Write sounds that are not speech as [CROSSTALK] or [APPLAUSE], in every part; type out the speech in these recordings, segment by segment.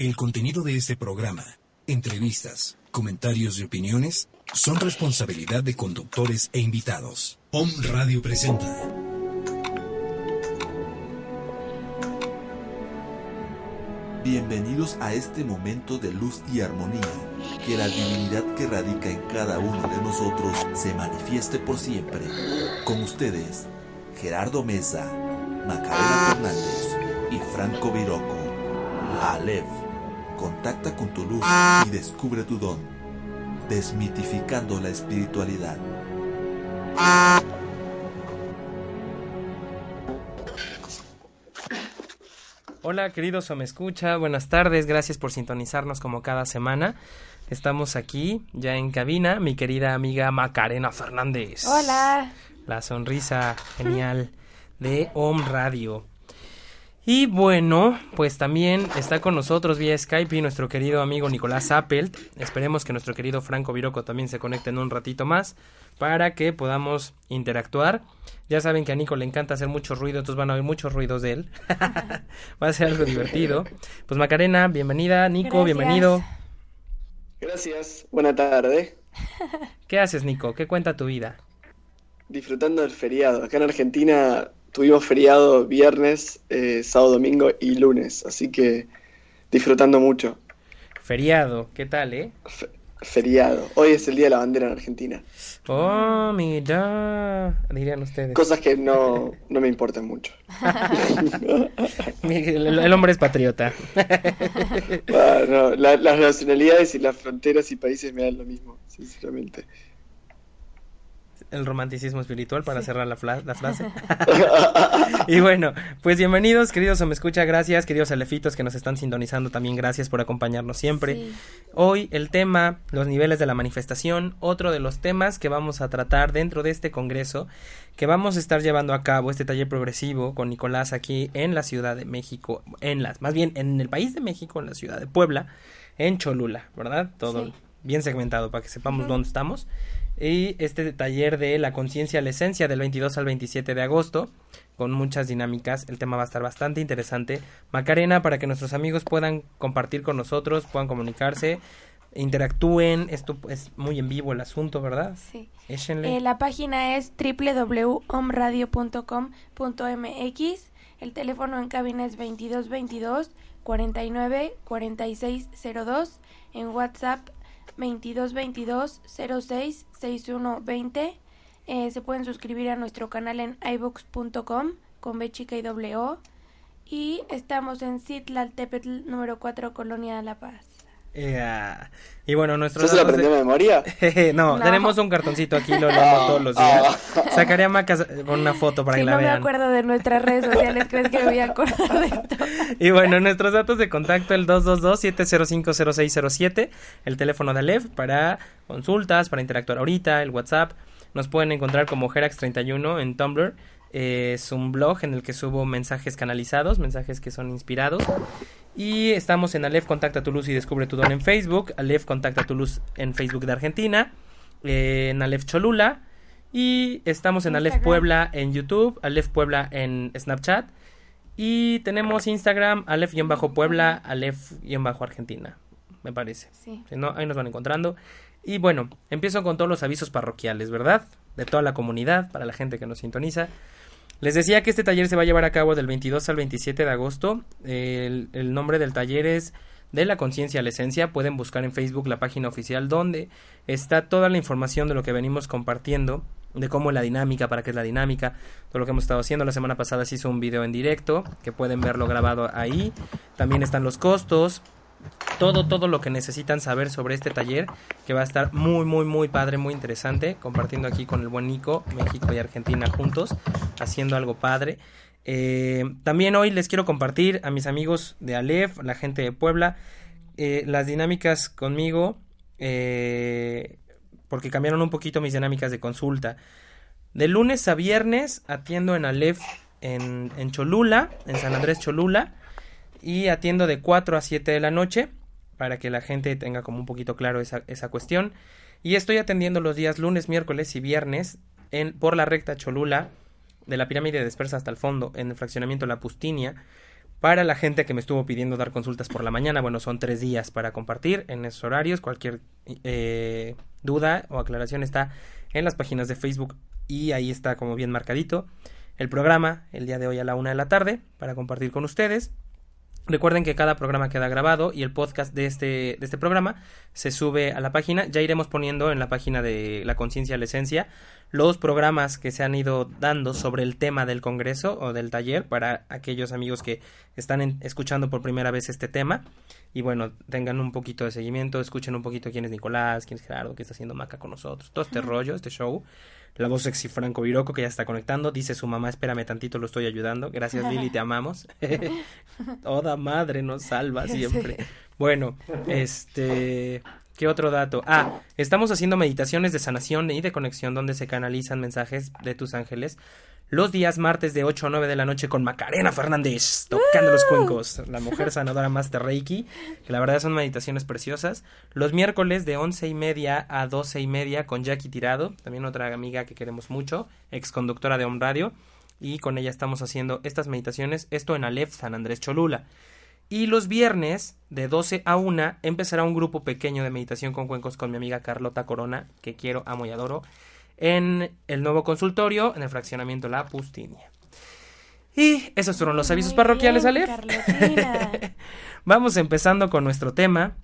El contenido de este programa, entrevistas, comentarios y opiniones son responsabilidad de conductores e invitados. Om Radio presenta. Bienvenidos a este momento de luz y armonía. Que la divinidad que radica en cada uno de nosotros se manifieste por siempre. Con ustedes, Gerardo Mesa, Macarena Fernández y Franco Viroco. Aleph, contacta con tu luz y descubre tu don, desmitificando la espiritualidad. Hola queridos o me escucha, buenas tardes, gracias por sintonizarnos como cada semana. Estamos aquí ya en cabina, mi querida amiga Macarena Fernández. Hola. La sonrisa genial de Om Radio. Y bueno, pues también está con nosotros vía Skype y nuestro querido amigo Nicolás Appelt. Esperemos que nuestro querido Franco Viroco también se conecte en un ratito más para que podamos interactuar. Ya saben que a Nico le encanta hacer mucho ruido, entonces van a oír muchos ruidos de él. [LAUGHS] Va a ser algo divertido. Pues Macarena, bienvenida. Nico, Gracias. bienvenido. Gracias, buena tarde. ¿Qué haces, Nico? ¿Qué cuenta tu vida? Disfrutando del feriado. Acá en Argentina tuvimos feriado viernes, eh, sábado, domingo y lunes, así que disfrutando mucho. Feriado, ¿qué tal, eh? Fe- feriado. Hoy es el Día de la Bandera en Argentina. Oh, mira, dirían ustedes. Cosas que no, no me importan mucho. [LAUGHS] El, el hombre es patriota. La- las nacionalidades y las fronteras y países me dan lo mismo, sinceramente. El romanticismo espiritual para cerrar la, frase. [LAUGHS] [LAUGHS] y bueno, pues bienvenidos, queridos o me escucha, gracias, queridos alefitos que nos están sintonizando también, gracias por acompañarnos siempre. Sí. Hoy el tema, los niveles de la manifestación, otro de los temas que vamos a tratar dentro de este congreso que vamos a estar llevando a cabo este taller progresivo con Nicolás aquí en la Ciudad de México, en las, más bien en el país de México, en la ciudad de Puebla, en Cholula, ¿verdad? Todo Sí. bien segmentado para que sepamos dónde estamos. Y este taller de la conciencia a la esencia del 22 al 27 de agosto, con muchas dinámicas. El tema va a estar bastante interesante. Macarena, para que nuestros amigos puedan compartir con nosotros, puedan comunicarse, interactúen. Esto es muy en vivo el asunto, ¿verdad? Sí. Échenle. Eh, la página es www.omradio.com.mx. El teléfono en cabina es 2222 49 46 02. En WhatsApp 2222 06 61 20. Eh, se pueden suscribir a nuestro canal en iVoox.com con B chica y doble O. Y estamos en Citlaltépetl número 4, Colonia de La Paz. Ea. Y bueno, nuestros ¿Eso se lo datos de- aprendió de memoria? [LAUGHS] No, No. tenemos un cartoncito aquí, lo leemos todos los días. Sacaré a Maca con una foto para si que la no me vean. acuerdo de nuestras redes sociales, ¿crees que me voy a acordar de esto? [LAUGHS] Y bueno, nuestros datos de contacto, el 222-705-0607, el teléfono de Aleph para consultas, para interactuar ahorita, el WhatsApp. Nos pueden encontrar como Gerax31 en Tumblr. Eh, es un blog en el que subo mensajes canalizados, mensajes que son inspirados. Y estamos en Aleph Contacta tu Luz y Descubre tu Don en Facebook, Aleph Contacta tu Luz en Facebook de Argentina, eh, en Aleph Cholula. Y estamos en Aleph Instagram. Puebla en YouTube, Aleph Puebla en Snapchat. Y tenemos Instagram, Aleph-Puebla, Aleph-Argentina, me parece. Sí. Si no, ahí nos van encontrando. Y bueno, empiezo con todos los avisos parroquiales, ¿verdad? De toda la comunidad, para la gente que nos sintoniza. Les decía que este taller se va a llevar a cabo del 22 al 27 de agosto. El, nombre del taller es De la conciencia a la esencia. Pueden buscar en Facebook la página oficial donde está toda la información de lo que venimos compartiendo, de cómo es la dinámica, para qué es la dinámica, todo lo que hemos estado haciendo. La semana pasada se hizo un video en directo, que pueden verlo grabado ahí. También están los costos, todo, todo lo que necesitan saber sobre este taller, que va a estar muy, muy, muy padre, muy interesante, compartiendo aquí con el buen Nico, México y Argentina juntos, haciendo algo padre. Eh, también hoy les quiero compartir a mis amigos de Aleph, la gente de Puebla, eh, las dinámicas conmigo, eh, porque cambiaron un poquito mis dinámicas de consulta. De lunes a viernes atiendo en Aleph en, en Cholula, en San Andrés Cholula, y atiendo de 4 a 7 de la noche para que la gente tenga como un poquito claro esa, esa cuestión. Y estoy atendiendo los días lunes, miércoles y viernes en, por la recta Cholula, de la pirámide dispersa hasta el fondo, en el fraccionamiento La Pustinia, Para la gente que me estuvo pidiendo dar consultas por la mañana, bueno, son tres días para compartir en esos horarios. Cualquier eh, duda o aclaración está en las páginas de Facebook y ahí está como bien marcadito el programa el día de hoy a la una de la tarde para compartir con ustedes. Recuerden que cada programa queda grabado y el podcast de este, de este programa se sube a la página. Ya iremos poniendo en la página de La Conciencia la Esencia los programas que se han ido dando sobre el tema del Congreso o del taller para aquellos amigos que están escuchando por primera vez este tema. Y bueno, tengan un poquito de seguimiento, escuchen un poquito quién es Nicolás, quién es Gerardo, qué está haciendo Maca con nosotros, todo este rollo, este show. La voz sexy Franco Viroco que ya está conectando. Dice su mamá, espérame tantito, lo estoy ayudando. Gracias Lili, te amamos. [LAUGHS] Toda madre nos salva [LAUGHS] siempre. Bueno, este... ¿Qué otro dato? Ah, estamos haciendo meditaciones de sanación y de conexión donde se canalizan mensajes de tus ángeles los días martes de 8 a 9 de la noche con Macarena Fernández, tocando los cuencos, la mujer sanadora Master Reiki, que la verdad son meditaciones preciosas. Los miércoles de 11 y media a 12 y media con Jackie Tirado, también otra amiga que queremos mucho, ex conductora de Home Radio, y con ella estamos haciendo estas meditaciones, esto en Aleph, San Andrés Cholula. Y los viernes, de 12 a 1, empezará un grupo pequeño de meditación con cuencos con mi amiga Carlota Corona, que quiero, amo y adoro en el nuevo consultorio en el fraccionamiento La Pustinia. Y esos fueron los avisos parroquiales, Aleph. [LAUGHS] Vamos empezando con nuestro tema,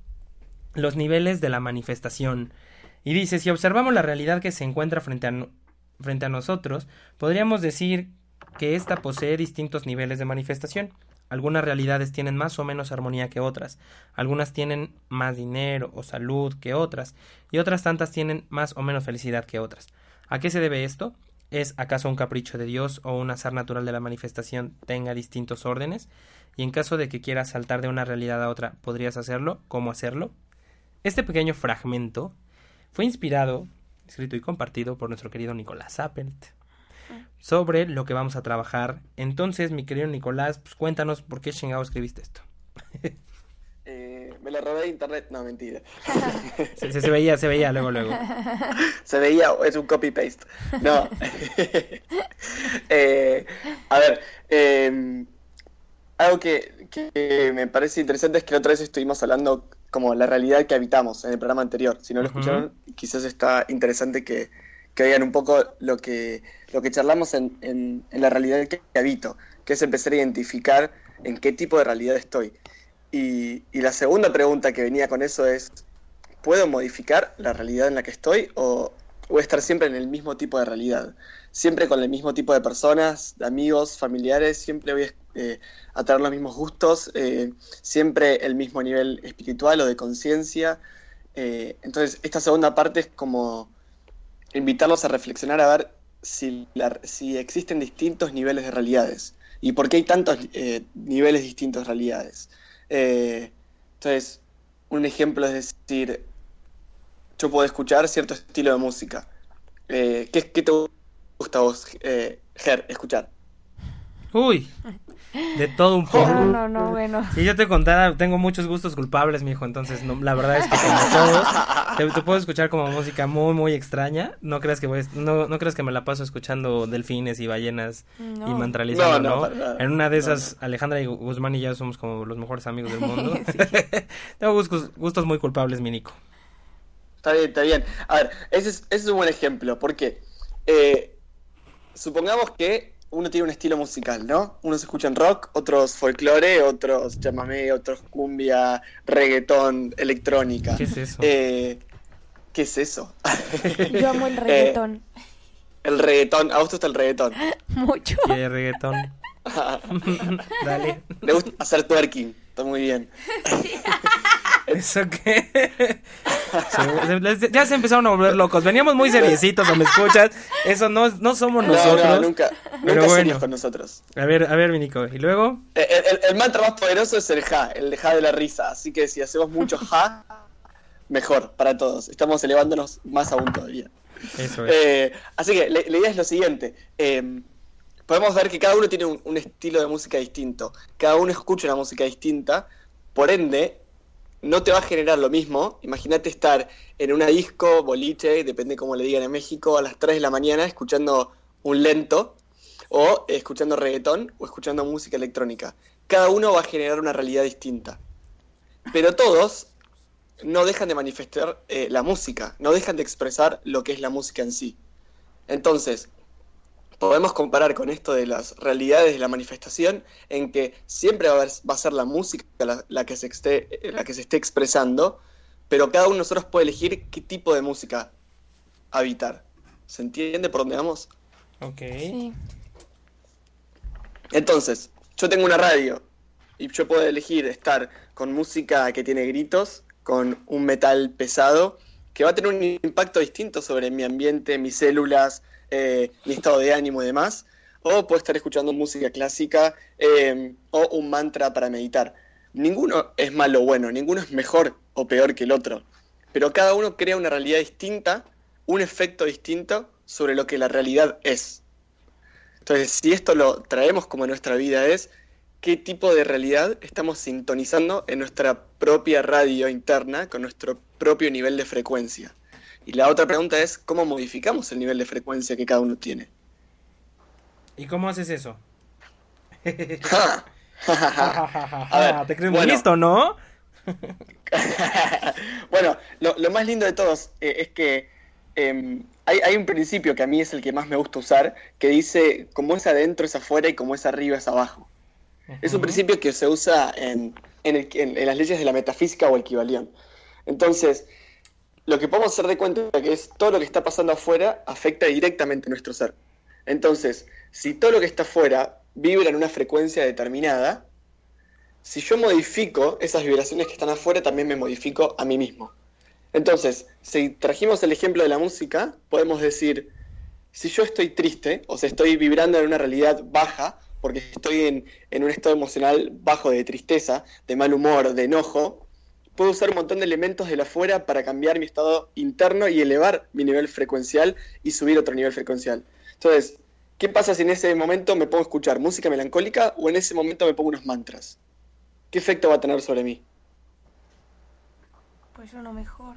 los niveles de la manifestación. Y dice, si observamos la realidad que se encuentra frente a, frente a nosotros, podríamos decir que ésta posee distintos niveles de manifestación. Algunas realidades tienen más o menos armonía que otras, algunas tienen más dinero o salud que otras, y otras tantas tienen más o menos felicidad que otras. ¿A qué se debe esto? ¿Es acaso un capricho de Dios o un azar natural de la manifestación tenga distintos órdenes? Y en caso de que quieras saltar de una realidad a otra, ¿podrías hacerlo? ¿Cómo hacerlo? Este pequeño fragmento fue inspirado, escrito y compartido por nuestro querido Nicolás Appelt sobre lo que vamos a trabajar. Entonces, mi querido Nicolás, pues cuéntanos por qué chingado escribiste esto. [LAUGHS] me la robé de internet. No, mentira. [LAUGHS] se, se, veía, se veía luego, luego. [LAUGHS] se veía, es un copy-paste. No. eh, a ver, eh, algo que, que, me parece interesante es que la otra vez estuvimos hablando como la realidad que habitamos en el programa anterior. Si no lo escucharon, quizás está interesante que, que vean un poco lo que, lo que charlamos en, en, la realidad que habito, que es empezar a identificar en qué tipo de realidad estoy. Y, la segunda pregunta que venía con eso es, ¿puedo modificar la realidad en la que estoy o voy a estar siempre en el mismo tipo de realidad? Siempre con el mismo tipo de personas, amigos, familiares, siempre voy a, eh, tener los mismos gustos, eh, siempre el mismo nivel espiritual o de conciencia. Eh, entonces, esta segunda parte es como invitarlos a reflexionar a ver si, si existen distintos niveles de realidades y por qué hay tantos niveles distintos de realidades. Eh, entonces, un ejemplo es decir, yo puedo escuchar cierto estilo de música. Eh, ¿qué, te gusta eh, Ger, escuchar? Uy, de todo un poco. No, no, no, bueno. Si yo te contara, tengo muchos gustos culpables, mi hijo, entonces no, la verdad es que como todos, te, puedo escuchar como música muy, muy extraña. No creas que voy, no, no creas que me la paso escuchando delfines y ballenas y mantralizando, ¿no? en una de esas, Alejandra y Guzmán y yo somos como los mejores amigos del [LAUGHS] mundo. [LAUGHS] tengo gustos, gustos muy culpables, mi Nico. Está bien, está bien. A ver, ese es, ese es un buen ejemplo, porque eh, supongamos que uno tiene un estilo musical, ¿no? Unos escuchan rock, otros folclore, otros chamamé, otros cumbia, reggaetón, electrónica. ¿Qué es eso? Eh, ¿Qué es eso? [LAUGHS] Yo amo el reggaetón. Eh, el reggaetón, ¿a vos te gusta el reggaetón? [LAUGHS] Mucho. ¿Qué reggaetón? [LAUGHS] Dale. Le gusta hacer twerking, está muy bien. ¿Eso qué? ya se empezaron a volver locos. Veníamos muy seriecitos, ¿o me escuchas? Eso no, no somos nosotros. No, nunca. Nunca bueno. con nosotros. A ver, a ver, mi Nico. ¿Y luego? El, mantra más poderoso es el ja, el de ja de la risa. Así que si hacemos mucho ja, mejor para todos. Estamos elevándonos más aún todavía. Eso es. Eh, así que la, idea es lo siguiente. Eh, podemos ver que cada uno tiene un estilo de música distinto. Cada uno escucha una música distinta. Por ende, no te va a generar lo mismo. Imagínate estar en una disco, boliche, depende cómo le digan en México, a las 3 de la mañana escuchando un lento o escuchando reggaetón o escuchando música electrónica. cada uno va a generar una realidad distinta. Pero todos no dejan de manifestar eh, la música, no dejan de expresar lo que es la música en sí. Entonces, podemos comparar con esto de las realidades de la manifestación en que siempre va a, ser la música la, que se esté, la que se esté expresando, pero cada uno de nosotros puede elegir qué tipo de música habitar. ¿Se entiende por dónde vamos? Ok. Entonces, yo tengo una radio y yo puedo elegir estar con música que tiene gritos, con un metal pesado, que va a tener un impacto distinto sobre mi ambiente, mis células, eh, mi estado de ánimo y demás. O puedo estar escuchando música clásica eh, o un mantra para meditar. Ninguno es malo o bueno, ninguno es mejor o peor que el otro. Pero cada uno crea una realidad distinta, un efecto distinto sobre lo que la realidad es. Entonces, si esto lo traemos como nuestra vida es, ¿qué tipo de realidad estamos sintonizando en nuestra propia radio interna con nuestro propio nivel de frecuencia? Y la otra pregunta es, ¿cómo modificamos el nivel de frecuencia que cada uno tiene? ¿Y cómo haces eso? [LAUGHS] [LAUGHS] A Te crees muy listo, ¿no? [LAUGHS] bueno, lo, más lindo de todos eh, es que em, hay, un principio que a mí es el que más me gusta usar, que dice, como es adentro es afuera y como es arriba es abajo. Es un principio que se usa en, en, las leyes de la metafísica o equivalión. Entonces, lo que podemos hacer de cuenta es que es todo lo que está pasando afuera afecta directamente a nuestro ser. Entonces, si todo lo que está afuera vibra en una frecuencia determinada, si yo modifico esas vibraciones que están afuera, también me modifico a mí mismo. Entonces, si trajimos el ejemplo de la música, podemos decir, si yo estoy triste, o sea, estoy vibrando en una realidad baja, porque estoy en, un estado emocional bajo de tristeza, de mal humor, de enojo, puedo usar un montón de elementos de la afuera para cambiar mi estado interno y elevar mi nivel frecuencial y subir otro nivel frecuencial. Entonces, ¿qué pasa si en ese momento me pongo a escuchar música melancólica o en ese momento me pongo unos mantras? ¿Qué efecto va a tener sobre mí? Pues uno mejor.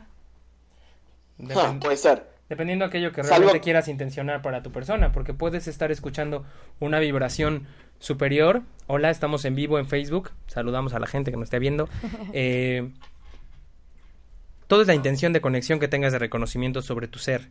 Ah, puede ser. Dependiendo de aquello que realmente quieras intencionar para tu persona, porque puedes estar escuchando una vibración superior. Hola, estamos en vivo en Facebook. Saludamos a la gente que nos esté viendo. [LAUGHS] Eh, todo es la intención de conexión que tengas de reconocimiento sobre tu ser.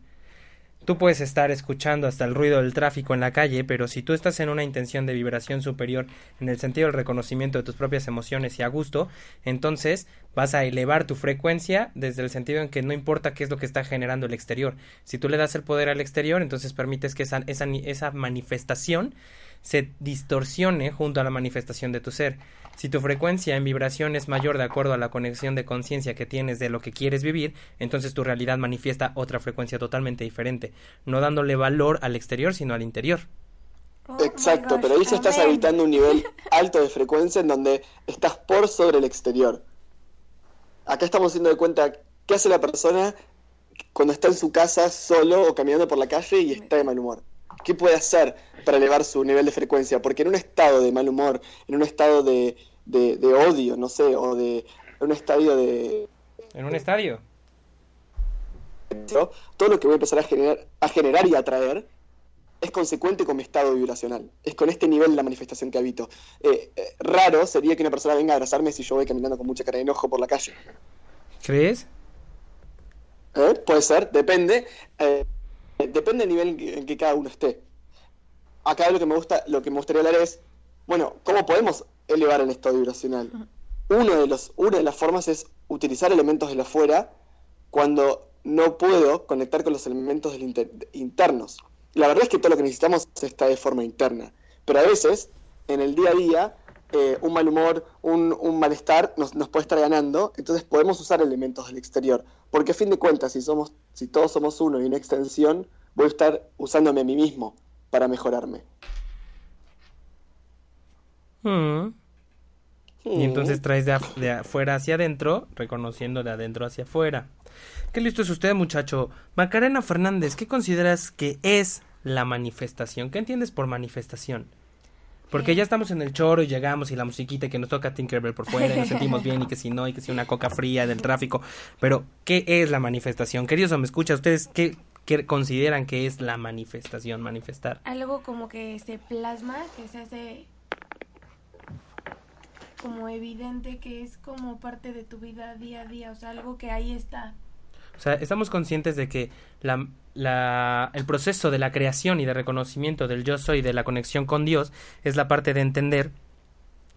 Tú puedes estar escuchando hasta el ruido del tráfico en la calle, pero si tú estás en una intención de vibración superior en el sentido del reconocimiento de tus propias emociones y a gusto, entonces vas a elevar tu frecuencia desde el sentido en que no importa qué es lo que está generando el exterior. Si tú le das el poder al exterior, entonces permites que esa, esa, esa manifestación se distorsione junto a la manifestación de tu ser. Si tu frecuencia en vibración es mayor de acuerdo a la conexión de conciencia que tienes de lo que quieres vivir, entonces tu realidad manifiesta otra frecuencia totalmente diferente, no dándole valor al exterior, sino al interior. Oh Exacto, pero ahí estás habitando un nivel [LAUGHS] alto de frecuencia en donde estás por sobre el exterior. Acá estamos haciendo de cuenta qué hace la persona cuando está en su casa solo o caminando por la calle y está de mal humor. ¿Qué puede hacer para elevar su nivel de frecuencia? Porque en un estado de mal humor, en un estado de, odio, no sé, o de un estadio de... ¿En un estadio? Todo lo que voy a empezar a generar, a generar y a atraer es consecuente con mi estado vibracional. Es con este nivel de la manifestación que habito. Eh, eh, raro sería que una persona venga a abrazarme si yo voy caminando con mucha cara de enojo por la calle. ¿Crees? ¿Eh? Puede ser, depende. Depende del nivel en que cada uno esté. Acá lo que me gusta, lo que me gustaría hablar es, bueno, ¿cómo podemos elevar el estado vibracional? Uno de los, una de las formas es utilizar elementos de la afuera cuando no puedo conectar con los elementos internos. La verdad es que todo lo que necesitamos está de forma interna, pero a veces, en el día a día, eh, un mal humor, un, malestar nos, nos, puede estar ganando, entonces podemos usar elementos del exterior, porque a fin de cuentas, si, somos, si todos somos uno y una extensión, voy a estar usándome a mí mismo para mejorarme. Mm. Y entonces traes de, de, afuera hacia adentro, reconociendo de adentro hacia afuera. Qué listo es usted, muchacho. Macarena Fernández, ¿qué consideras que es la manifestación? ¿Qué entiendes por manifestación? Porque ya estamos en el choro y llegamos y la musiquita que nos toca Tinkerbell por fuera y nos sentimos bien y que si no, y que si una coca fría del tráfico. Pero, ¿qué es la manifestación? Queridos, ¿me escucha? ¿Ustedes qué, qué, consideran que es la manifestación, manifestar? Algo como que se plasma, que se hace como evidente que es como parte de tu vida día a día, o sea, algo que ahí está. O sea, estamos conscientes de que la, la, el proceso de la creación y de reconocimiento del yo soy, de la conexión con Dios, es la parte de entender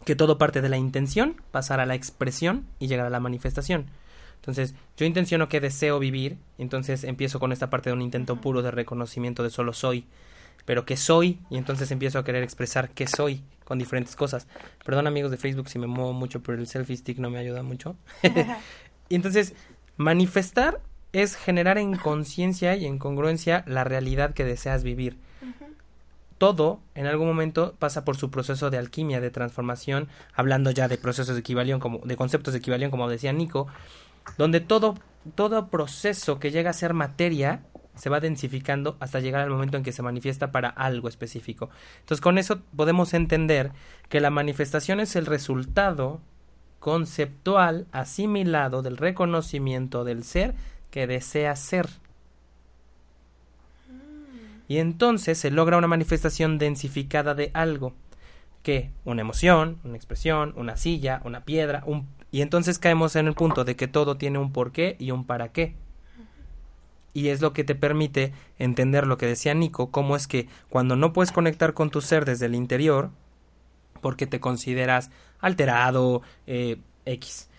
que todo parte de la intención, pasar a la expresión y llegar a la manifestación. Entonces, yo intenciono que deseo vivir, entonces empiezo con esta parte de un intento puro de reconocimiento de solo soy, pero que soy, y entonces empiezo a querer expresar qué soy con diferentes cosas. Perdón amigos de Facebook si me muevo mucho, pero el selfie stick no me ayuda mucho. [LAUGHS] y entonces, manifestar es generar en conciencia y en congruencia la realidad que deseas vivir. Todo en algún momento pasa por su proceso de alquimia, de transformación, hablando ya de procesos de equivalión, como de conceptos de equivalión, como decía Nico, donde todo, todo proceso que llega a ser materia se va densificando hasta llegar al momento en que se manifiesta para algo específico. Entonces, con eso podemos entender que la manifestación es el resultado conceptual asimilado del reconocimiento del ser que desea ser. Y entonces se logra una manifestación densificada de algo, que una emoción, una expresión, una silla, una piedra, un... y entonces caemos en el punto de que todo tiene un porqué y un para qué. Y es lo que te permite entender lo que decía Nico, cómo es que cuando no puedes conectar con tu ser desde el interior, porque te consideras alterado, eh, X,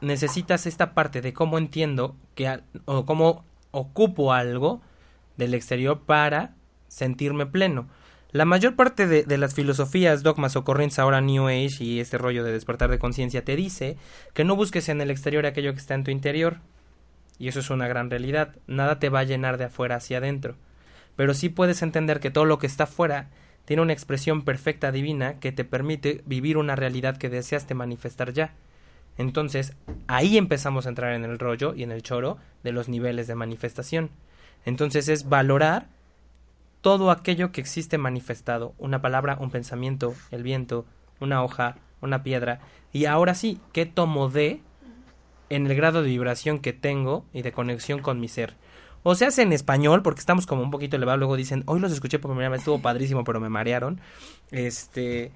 necesitas esta parte de cómo entiendo que o cómo ocupo algo del exterior para sentirme pleno. La mayor parte de, de, las filosofías, dogmas o corrientes ahora New Age y este rollo de despertar de conciencia te dice que no busques en el exterior aquello que está en tu interior. Y eso es una gran realidad. Nada te va a llenar de afuera hacia adentro. Pero sí puedes entender que todo lo que está afuera tiene una expresión perfecta divina que te permite vivir una realidad que deseaste manifestar ya. Entonces, ahí empezamos a entrar en el rollo y en el choro de los niveles de manifestación. Entonces es valorar todo aquello que existe manifestado, una palabra, un pensamiento, el viento, una hoja, una piedra, y ahora sí, ¿qué tomo de en el grado de vibración que tengo y de conexión con mi ser? O se hace en español, porque estamos como un poquito elevados, luego dicen, hoy los escuché por primera vez, estuvo padrísimo, pero me marearon. Este,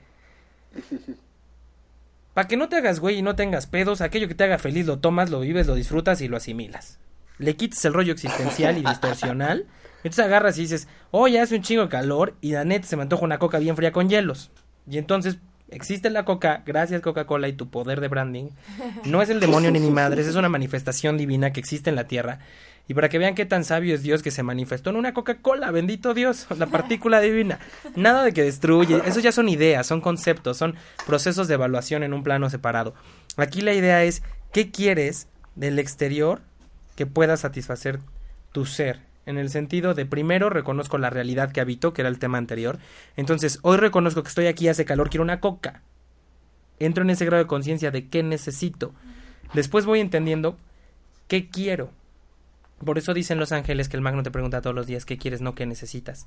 para que no te hagas güey y no tengas pedos, aquello que te haga feliz lo tomas, lo vives, lo disfrutas y lo asimilas. Le quites el rollo existencial y [LAUGHS] distorsional. Entonces agarras y dices, oh, ya hace un chingo de calor y la neta se me antoja una coca bien fría con hielos. Y entonces existe la coca, gracias Coca-Cola y tu poder de branding. No es el demonio ni mi madre, es una manifestación divina que existe en la tierra. Y para que vean qué tan sabio es Dios que se manifestó en una Coca-Cola, bendito Dios, [LAUGHS] la partícula divina. Nada de que destruye, eso ya son ideas, son conceptos, son procesos de evaluación en un plano separado. Aquí la idea es, ¿qué quieres del exterior que pueda satisfacer tu ser? En el sentido de, primero reconozco la realidad que habito, que era el tema anterior. Entonces, hoy reconozco que estoy aquí, hace calor, quiero una coca. Entro en ese grado de conciencia de qué necesito. Después voy entendiendo qué quiero por eso dicen los ángeles que el magno te pregunta todos los días qué quieres, no qué necesitas.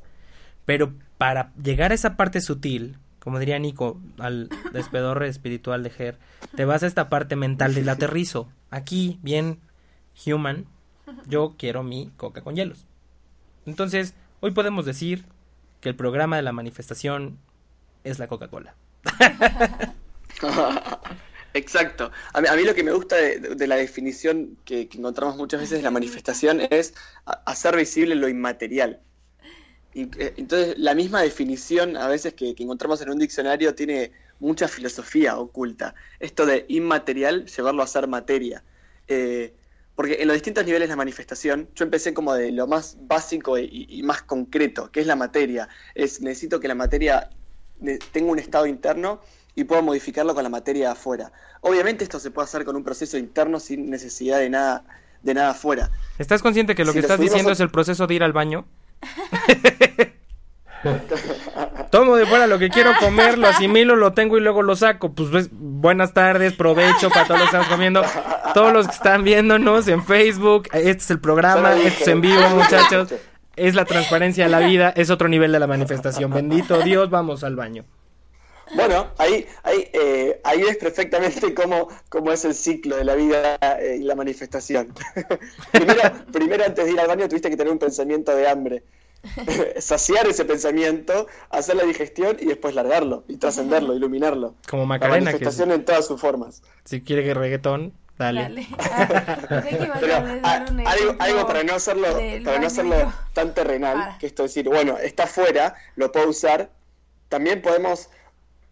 Pero para llegar a esa parte sutil, como diría Nico, al despedorre espiritual de Ger, te vas a esta parte mental del aterrizo. Aquí, bien human, yo quiero mi coca con hielos. Entonces, hoy podemos decir que el programa de la manifestación es la Coca-Cola. [LAUGHS] Exacto. A mí, lo que me gusta de, la definición que, encontramos muchas veces de la manifestación es hacer visible lo inmaterial. Eh, entonces, la misma definición a veces que, encontramos en un diccionario tiene mucha filosofía oculta. Esto de inmaterial, llevarlo a ser materia. Eh, porque en los distintos niveles de manifestación, yo empecé como de lo más básico y, y más concreto, que es la materia. Es necesito que la materia tenga un estado interno y puedo modificarlo con la materia afuera. Obviamente esto se puede hacer con un proceso interno sin necesidad de nada de nada afuera. ¿Estás consciente que lo que estás diciendo es el proceso de ir al baño? [LAUGHS] Tomo de fuera lo que quiero comer, lo asimilo, lo tengo y luego lo saco. Pues, pues buenas tardes, provecho para todos los que estamos comiendo. Todos los que están viéndonos en Facebook, este es el programa, este es en vivo, muchachos. [LAUGHS] Es la transparencia de la vida, es otro nivel de la manifestación. Bendito Dios, vamos al baño. Bueno, ahí, ahí, eh, ahí ves perfectamente cómo, cómo, es el ciclo de la vida eh, y la manifestación. [LAUGHS] primero, primero, antes de ir al baño, tuviste que tener un pensamiento de hambre. [LAUGHS] saciar ese pensamiento, hacer la digestión y después largarlo, y trascenderlo, [LAUGHS] iluminarlo. Como La Macarena, que manifestación en todas sus formas. si quiere que reggaetón, dale. Dale. Ah, que Pero a a- dar un algo, para no hacerlo, para no hacerlo yo- tan terrenal, Para. que esto es decir, bueno, está afuera, lo puedo usar. También podemos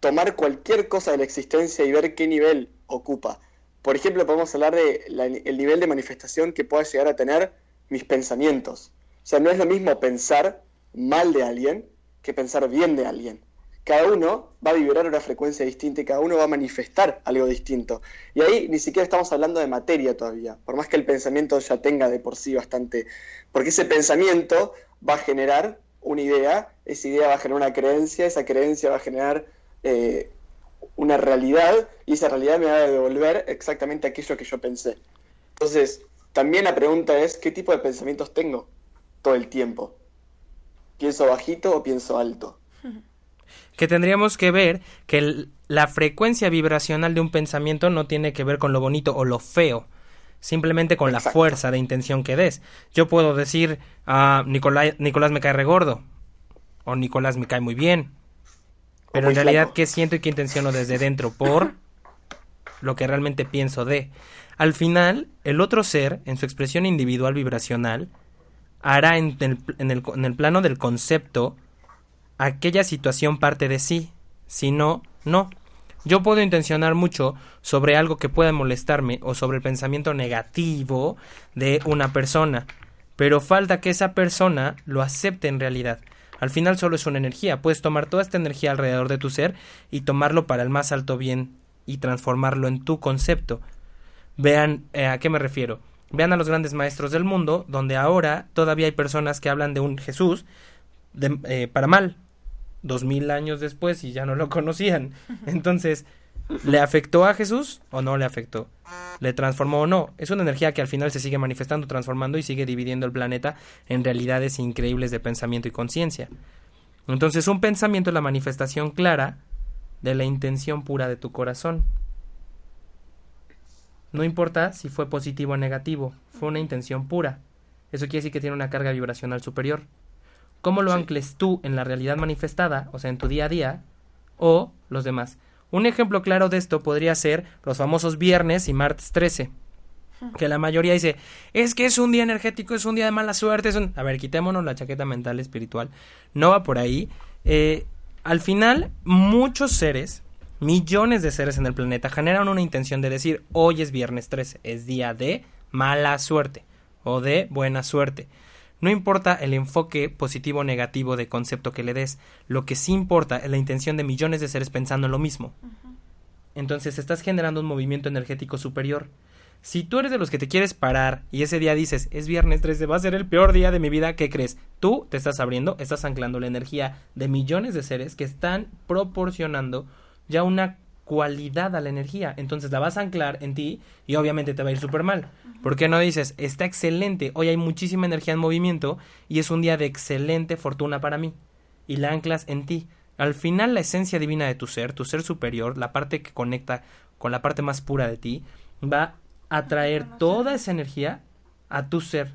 tomar cualquier cosa de la existencia y ver qué nivel ocupa. Por ejemplo, podemos hablar de la- el nivel de manifestación que pueda llegar a tener mis pensamientos. O sea, no es lo mismo pensar mal de alguien que pensar bien de alguien. Cada uno va a vibrar una frecuencia distinta y cada uno va a manifestar algo distinto. Y ahí ni siquiera estamos hablando de materia todavía, por más que el pensamiento ya tenga de por sí bastante, porque ese pensamiento va a generar una idea, esa idea va a generar una creencia, esa creencia va a generar eh, una realidad y esa realidad me va a devolver exactamente aquello que yo pensé. Entonces, también la pregunta es, ¿qué tipo de pensamientos tengo todo el tiempo? ¿Pienso bajito o pienso alto? [LAUGHS] que tendríamos que ver que el- la frecuencia vibracional de un pensamiento no tiene que ver con lo bonito o lo feo, simplemente con la fuerza de intención que des. Yo puedo decir, ah, Nicolás, Nicolás me cae regordo, o Nicolás me cae muy bien, pero en realidad. ¿qué siento y qué intenciono desde dentro? Por lo que realmente pienso de. Al final, el otro ser, en su expresión individual vibracional, hará en el, en el- en el plano del concepto aquella situación parte de sí. Si no, no. Yo puedo intencionar mucho sobre algo que pueda molestarme o sobre el pensamiento negativo de una persona, pero falta que esa persona lo acepte en realidad. Al final solo es una energía. Puedes tomar toda esta energía alrededor de tu ser y tomarlo para el más alto bien y transformarlo en tu concepto. Vean eh, a qué me refiero. Vean a los grandes maestros del mundo, donde ahora todavía hay personas que hablan de un Jesús de- eh, para mal, dos mil años después y ya no lo [LAUGHS] conocían. Entonces, ¿le afectó a Jesús o no le afectó? ¿Le transformó o no? Es una energía que al final se sigue manifestando, transformando y sigue dividiendo el planeta en realidades increíbles de pensamiento y conciencia. Entonces, un pensamiento es la manifestación clara de la intención pura de tu corazón. No importa si fue positivo o negativo, fue una intención pura. Eso quiere decir que tiene una carga vibracional superior. ¿Cómo lo Sí. ancles tú en la realidad manifestada, o sea, en tu día a día, o los demás? Un ejemplo claro de esto podría ser los famosos viernes y martes 13. Que la mayoría dice, es que es un día energético, es un día de mala suerte. Es un... A ver, quitémonos la chaqueta mental espiritual. No va por ahí. Eh, al final, muchos seres, millones de seres en el planeta, generan una intención de decir, hoy es viernes 13, es día de mala suerte o de buena suerte. No importa el enfoque positivo o negativo de concepto que le des, lo que sí importa es la intención de millones de seres pensando en lo mismo. Entonces estás generando un movimiento energético superior. Si tú eres de los que te quieres parar y ese día dices, es viernes 13, va a ser el peor día de mi vida, ¿qué crees? Tú te estás abriendo, estás anclando la energía de millones de seres que están proporcionando ya una cualidad a la energía. Entonces la vas a anclar en ti y obviamente te va a ir súper mal. ¿Por qué no dices, está excelente, hoy hay muchísima energía en movimiento y es un día de excelente fortuna para mí? Y la anclas en ti. Al final la esencia divina de tu ser, tu ser superior, la parte que conecta con la parte más pura de ti, va a traer toda esa energía a tu ser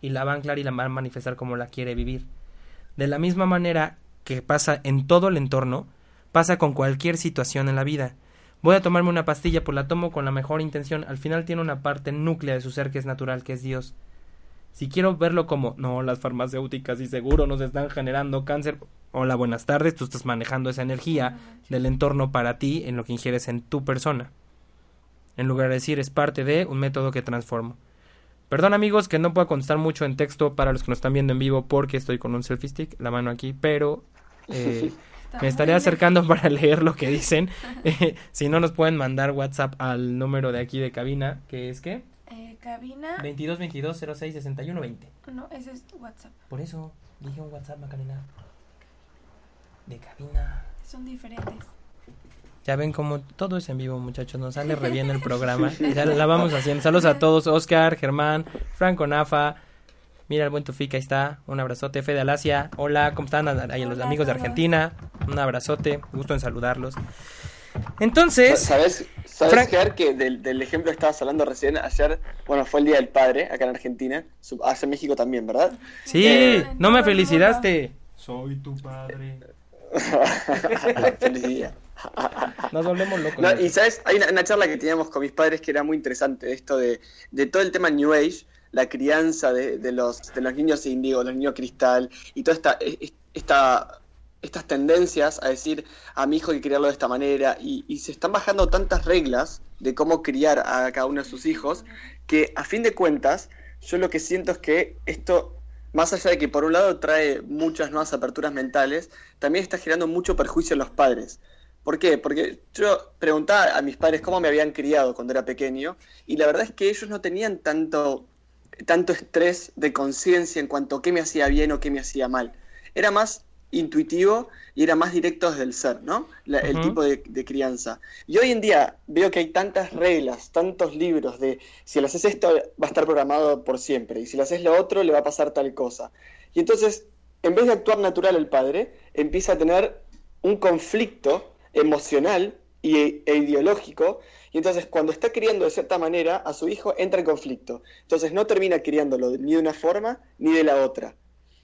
y la va a anclar y la va a manifestar como la quiere vivir. De la misma manera que pasa en todo el entorno, pasa con cualquier situación en la vida. Voy a tomarme una pastilla, pues la tomo con la mejor intención. Al final tiene una parte núclea de su ser que es natural, que es Dios. Si quiero verlo como, no, las farmacéuticas y seguro nos están generando cáncer. Hola, buenas tardes, tú estás manejando esa energía del entorno para ti en lo que ingieres en tu persona. En lugar de decir es parte de un método que transformo. Perdón amigos que no puedo contestar mucho en texto para los que nos están viendo en vivo porque estoy con un selfie stick, la mano aquí, pero eh, [LAUGHS] me estaré acercando para leer lo que dicen. Eh, [LAUGHS] [LAUGHS] si no nos pueden mandar WhatsApp al número de aquí de cabina, que es que Eh, cabina. 22 22 06 61 20. No, ese es WhatsApp. Por eso dije un WhatsApp, Macarena. De cabina. Son diferentes. Ya ven como todo es en vivo, muchachos. Nos sale re bien el [LAUGHS] programa. Ya la vamos haciendo. Saludos a todos. Oscar, Germán, Franco Nafa. Mira el buen Tufica, ahí está. Un abrazote. Fede Alasia. Hola, ¿cómo están? Ahí a los Hola a amigos de. Argentina. Un abrazote. Gusto en saludarlos. Entonces, ¿Sabes? ¿Sabes, Ger, que del, del, ejemplo que estabas hablando recién? Ayer, bueno, fue el Día del Padre acá en Argentina. Hace México también, ¿verdad? Sí, eh, no me felicitaste. Soy tu padre. [LAUGHS] Feliz día. Nos volvemos locos. No, y sabes, hay una, charla que teníamos con mis padres que era muy interesante, esto de, de todo el tema New Age, la crianza de, los, de los niños índigo, los niños cristal, y toda esta, esta estas tendencias a decir a mi hijo hay que criarlo de esta manera y, y, se están bajando tantas reglas de cómo criar a cada uno de sus hijos que a fin de cuentas yo lo que siento es que esto, más allá de que por un lado trae muchas nuevas aperturas mentales, también está generando mucho perjuicio en los padres. ¿Por qué? Porque yo preguntaba a mis padres cómo me habían criado cuando era pequeño y la verdad es que ellos no tenían tanto, tanto estrés de conciencia en cuanto a qué me hacía bien o qué me hacía mal. Era más intuitivo y era más directo desde el ser, ¿no? El tipo de, crianza. Y hoy en día veo que hay tantas reglas, tantos libros de si le haces esto va a estar programado por siempre y si le haces lo otro le va a pasar tal cosa. Y entonces, en vez de actuar natural el padre, empieza a tener un conflicto emocional y, e ideológico y entonces cuando está criando de cierta manera a su hijo entra en conflicto. Entonces no termina criándolo ni de una forma ni de la otra.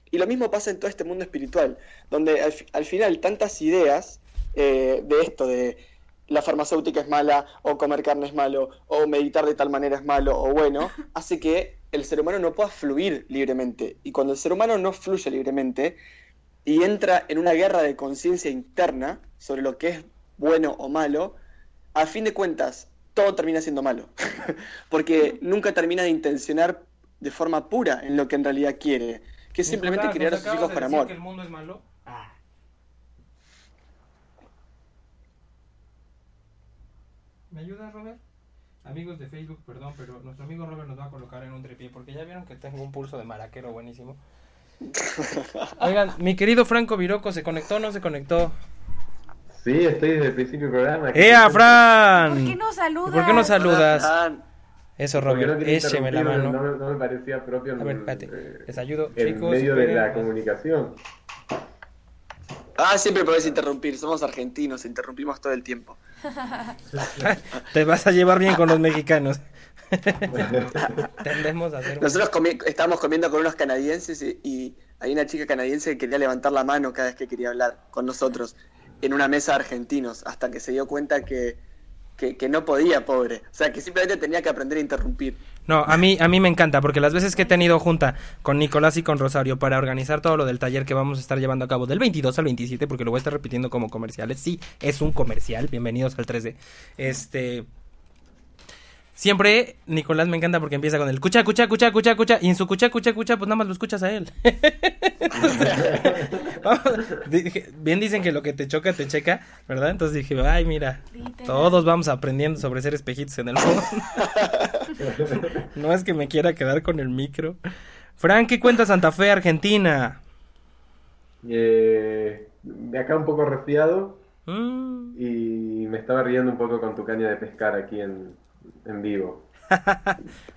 Y lo mismo pasa en todo este mundo espiritual, donde al, final tantas ideas eh, de esto, de la farmacéutica es mala, o comer carne es malo, o meditar de tal manera es malo, o bueno, [LAUGHS] hace que el ser humano no pueda fluir libremente. Y cuando el ser humano no fluye libremente y entra en una guerra de conciencia interna sobre lo que es bueno o malo, a fin de cuentas todo termina siendo malo, [LAUGHS] porque nunca termina de intencionar de forma pura en lo que en realidad quiere que es simplemente criar a sus hijos para amor. que el mundo es malo? Ah. ¿Me ayudas, Robert? Amigos de Facebook, perdón, pero nuestro amigo Robert nos va a colocar en un tripié porque ya vieron que tengo un pulso de maraquero buenísimo. [LAUGHS] Oigan, mi querido Franco Viroco, ¿se conectó o no se conectó? Sí, estoy desde el principio del programa. ¡Ea, Fran! ¿Por qué no saludas? ¿Por qué no saludas? Eso, Robert, écheme la mano. No, no, me parecía propio. A ver, espérate. Eh, Les ayudo, en chicos. medio de la comunicación. Ah, siempre podés interrumpir. Somos argentinos, interrumpimos todo el tiempo. [LAUGHS] Te vas a llevar bien con los mexicanos. [LAUGHS] Tendemos a hacer. Nosotros comi estábamos comiendo con unos canadienses y, y hay una chica canadiense que quería levantar la mano cada vez que quería hablar con nosotros en una mesa de argentinos, hasta que se dio cuenta que que, no podía, pobre. O sea, que simplemente tenía que aprender a interrumpir. No, a mí, a mí me encanta, porque las veces que he tenido junta con Nicolás y con Rosario para organizar todo lo del taller que vamos a estar llevando a cabo del 22 al 27, porque lo voy a estar repitiendo como comerciales. Sí, es un comercial. Bienvenidos al 3D. Este Siempre Nicolás me encanta porque empieza con el cucha, cucha, cucha, cucha, cucha. Y en su cucha, cucha, cucha, pues nada más lo escuchas a él. [LAUGHS] [LAUGHS] bien dicen que lo que te choca, te checa, ¿verdad? Entonces dije, ay, mira, todos vamos aprendiendo sobre ser espejitos en el mundo. [LAUGHS] no es que me quiera quedar con el micro. Frank, ¿qué cuenta Santa Fe, Argentina? Eh, de acá un poco resfriado. Mm. Y me estaba riendo un poco con tu caña de pescar aquí en, en vivo. [LAUGHS]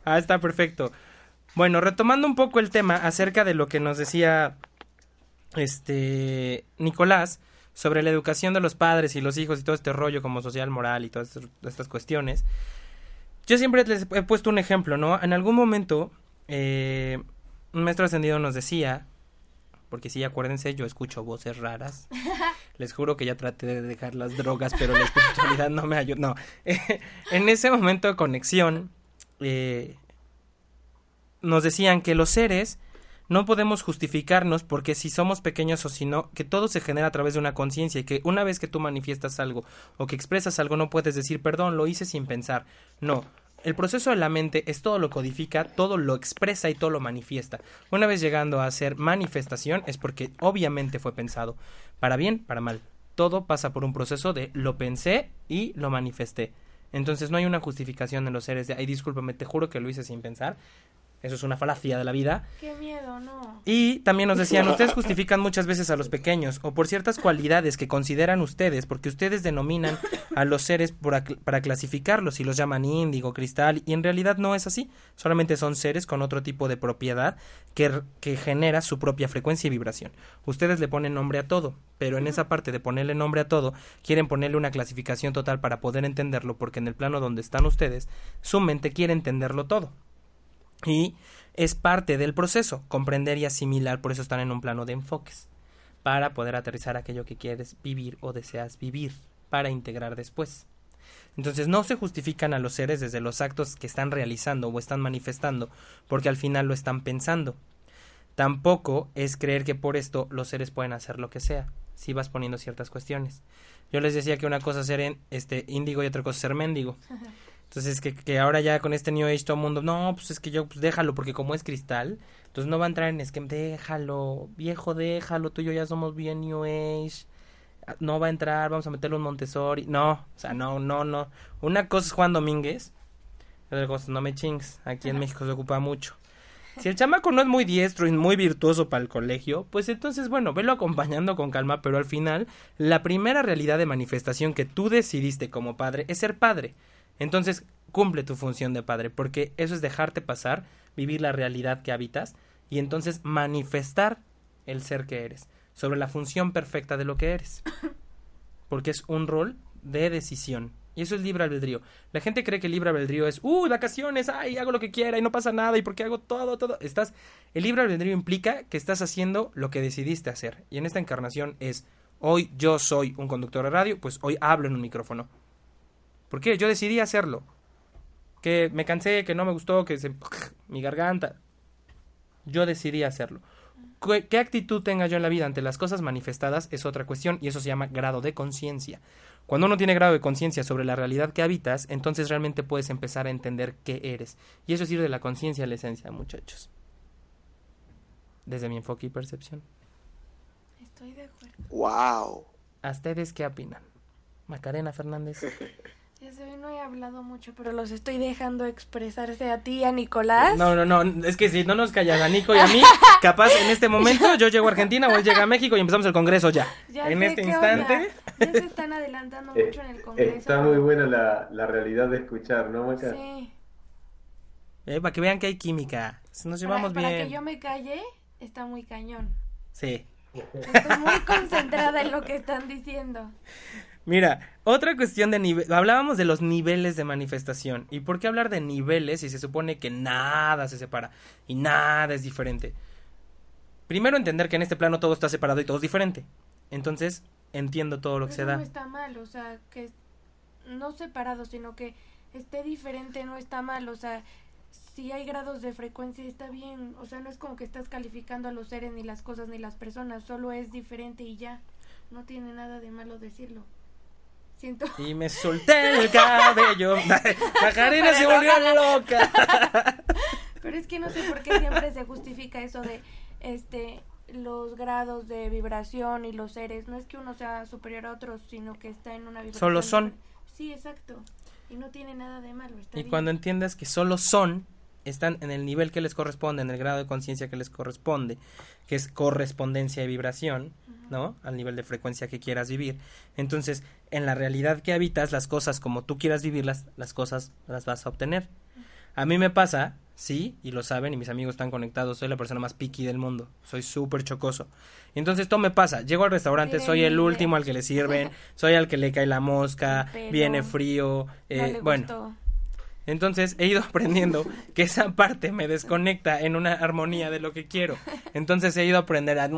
ah, está perfecto. Bueno, retomando un poco el tema acerca de lo que nos decía este Nicolás sobre la educación de los padres y los hijos y todo este rollo como social, moral y todas estas cuestiones. Yo siempre les he puesto un ejemplo, ¿no? En algún momento eh, un maestro ascendido nos decía porque sí, acuérdense, yo escucho voces raras. [LAUGHS] Les juro que ya traté de dejar las drogas, pero la espiritualidad no me ayuda. No, [LAUGHS] en ese momento de conexión, eh, nos decían que los seres no podemos justificarnos porque si somos pequeños o si no, que todo se genera a través de una conciencia y que una vez que tú manifiestas algo o que expresas algo no puedes decir perdón, lo hice sin pensar. No, el proceso de la mente es todo lo codifica, todo lo expresa y todo lo manifiesta. Una vez llegando a ser manifestación es porque obviamente fue pensado, para bien, para mal. Todo pasa por un proceso de lo pensé y lo manifesté. Entonces no hay una justificación en los seres de, ay, discúlpame, te juro que lo hice sin pensar. Eso es una falacia de la vida. Qué miedo, no. Y también nos decían, ustedes justifican muchas veces a los pequeños o por ciertas cualidades que consideran ustedes, porque ustedes denominan a los seres para clasificarlos y los llaman índigo, cristal, y en realidad no es así. Solamente son seres con otro tipo de propiedad que, que genera su propia frecuencia y vibración. Ustedes le ponen nombre a todo, pero en esa parte de ponerle nombre a todo, quieren ponerle una clasificación total para poder entenderlo, porque en el plano donde están ustedes, su mente quiere entenderlo todo. Y es parte del proceso, comprender y asimilar, por eso están en un plano de enfoques, para poder aterrizar aquello que quieres vivir o deseas vivir, para integrar después. Entonces no se justifican a los seres desde los actos que están realizando o están manifestando, porque al final lo están pensando. Tampoco es creer que por esto los seres pueden hacer lo que sea, si vas poniendo ciertas cuestiones. Yo les decía que una cosa es ser este índigo y otra cosa es ser mendigo. [LAUGHS] Entonces, que, que ahora ya con este New Age todo el mundo, no, pues es que yo, pues déjalo, porque como es cristal, entonces no va a entrar en esquema, déjalo, viejo, déjalo, tú y yo ya somos bien New Age, ah, no va a entrar, vamos a meterlo en Montessori, no, o sea, no, no, no. Una cosa es Juan Domínguez, otra cosa, no me chingues, aquí en México se ocupa mucho. Si el chamaco no es muy diestro y muy virtuoso para el colegio, pues entonces, bueno, velo acompañando con calma, pero al final, la primera realidad de manifestación que tú decidiste como padre es ser padre. Entonces, cumple tu función de padre, porque eso es dejarte pasar, vivir la realidad que habitas y entonces manifestar el ser que eres, sobre la función perfecta de lo que eres. [LAUGHS] Porque es un rol de decisión. Y eso es libre albedrío. La gente cree que libre albedrío es, uy, vacaciones, ay, hago lo que quiera y no pasa nada y porque hago todo, todo. Estás, el libre albedrío implica que estás haciendo lo que decidiste hacer. Y en esta encarnación es, hoy yo soy un conductor de radio, pues hoy hablo en un micrófono. ¿Por qué? Yo decidí hacerlo. Que me cansé, que no me gustó, que se... [LAUGHS] mi garganta. Yo decidí hacerlo. ¿Qué, actitud tenga yo en la vida ante las cosas manifestadas es otra cuestión y eso se llama grado de conciencia. Cuando uno tiene grado de conciencia sobre la realidad que habitas, entonces realmente puedes empezar a entender qué eres. Y eso es ir de la conciencia a la esencia, muchachos. Desde mi enfoque y percepción. Estoy de acuerdo. ¡Wow! ¿A ustedes qué opinan? Macarena Fernández. [LAUGHS] Ya sé, no he hablado mucho, pero los estoy dejando expresarse a ti y a Nicolás. No, no, no, es que si no nos callan a Nico y a mí, [LAUGHS] capaz en este momento yo llego a Argentina o él llega a México y empezamos el congreso ya. en este instante. Ya se están adelantando eh, mucho en el congreso. Está muy buena la, realidad de escuchar, ¿no, Maca? Sí. Eh, para que vean que hay química. Nos llevamos bien. Para que yo me calle, está muy cañón. Sí. Estoy muy concentrada en lo que están diciendo. Mira, otra cuestión de nivel. Hablábamos de los niveles de manifestación. ¿Y por qué hablar de niveles si se supone que nada se separa y nada es diferente? Primero entender que en este plano todo está separado y todo es diferente. Entonces, entiendo todo lo que se da. No está mal, o sea, que no separado, sino que esté diferente no está mal, o sea, si hay grados de frecuencia está bien, o sea, no es como que estás calificando a los seres ni las cosas ni las personas, solo es diferente y ya, no tiene nada de malo decirlo. Y me solté el cabello. [LAUGHS] Macarena se volvió loca. [LAUGHS] Pero es que no sé por qué siempre se justifica eso de este los grados de vibración y los seres. No es que uno sea superior a otros, sino que está en una vibración. Solo son. Sí, exacto. Y no tiene nada de malo. y cuando entiendas que solo son, están en el nivel que les corresponde, en el grado de conciencia que les corresponde, que es correspondencia de vibración, ¿no? Al nivel de frecuencia que quieras vivir. Entonces, en la realidad que habitas, las cosas como tú quieras vivirlas, las cosas las vas a obtener. A mí me pasa, sí, y lo saben, y mis amigos están conectados, soy la persona más piqui del mundo, soy súper chocoso. Entonces todo me pasa, llego al restaurante, soy el último al que le sirven, [LAUGHS] soy al que le cae la mosca, viene frío, eh, bueno. Entonces he ido [LAUGHS] aprendiendo que esa parte me desconecta en una armonía de lo que quiero. Entonces he ido a aprender a,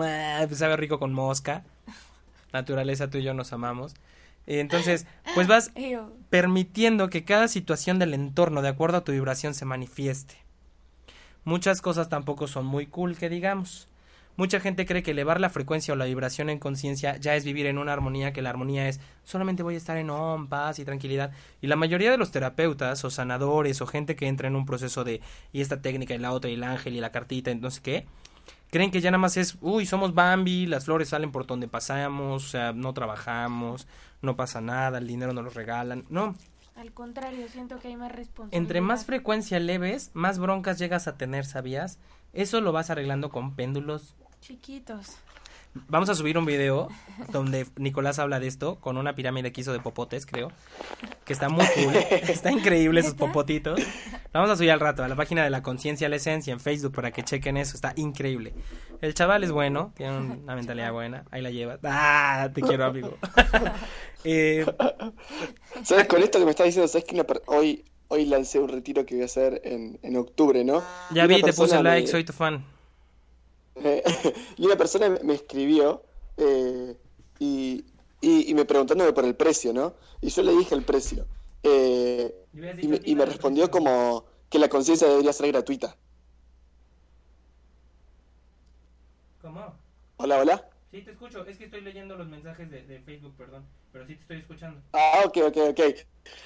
pues sabe rico con mosca. Naturaleza, tú y yo nos amamos. Entonces, pues vas [LAUGHS] permitiendo que cada situación del entorno, de acuerdo a tu vibración, se manifieste. Muchas cosas tampoco son muy cool, que digamos. Mucha gente cree que elevar la frecuencia o la vibración en conciencia ya es vivir en una armonía, que la armonía es solamente voy a estar en om, paz y tranquilidad. Y la mayoría de los terapeutas o sanadores o gente que entra en un proceso de y esta técnica y la otra y el ángel y la cartita y no sé qué, creen que ya nada más es, uy, somos Bambi, las flores salen por donde pasamos, o sea, no trabajamos, no pasa nada, el dinero nos lo regalan. No, Al contrario, siento que hay más responsabilidad. Entre más frecuencia leves, más broncas llegas a tener, ¿sabías? Eso lo vas arreglando con péndulos chiquitos. Vamos a subir un video donde Nicolás habla de esto con una pirámide que hizo de popotes, creo. Que está muy cool. [LAUGHS] Está increíble esos popotitos. vamos a subir al rato a la página de la conciencia, la esencia en Facebook para que chequen eso. Está increíble. El chaval es bueno, tiene una mentalidad buena. Ahí la lleva. ¡Ah! Te quiero, amigo. [LAUGHS] eh... ¿Sabes? Con esto que me estás diciendo, ¿sabes que hoy, hoy lancé un retiro que voy a hacer en, en octubre, ¿no? Ya vi, te puse like, soy tu fan. [LAUGHS] y una persona me escribió eh, y, y, me preguntándome por el precio, ¿no? Y yo le dije el precio. Eh, y, me, respondió como que la conciencia debería ser gratuita. ¿Cómo? Hola, hola. Sí, te escucho. Es que estoy leyendo los mensajes de, Facebook, perdón. Pero sí te estoy escuchando. Ah, ok, ok, ok.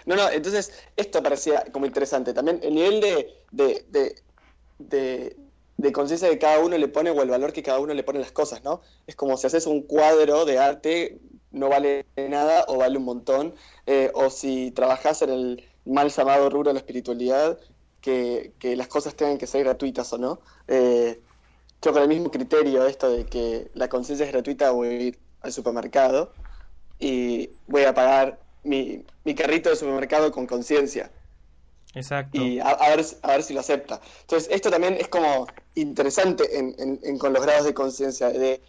No, no, entonces esto parecía como interesante. También el nivel de, de, de de conciencia que cada uno le pone o el valor que cada uno le pone a las cosas, ¿no? Es como si haces un cuadro de arte, no vale nada o vale un montón, eh, o si trabajas en el mal llamado rubro de la espiritualidad, que, las cosas tengan que ser gratuitas o no. Eh, yo con el mismo criterio, esto de que la conciencia es gratuita, voy a ir al supermercado y voy a pagar mi, mi carrito de supermercado con conciencia. Exacto. Y a, ver, a ver si lo acepta. Entonces, esto también es como interesante en, con los grados de conciencia, de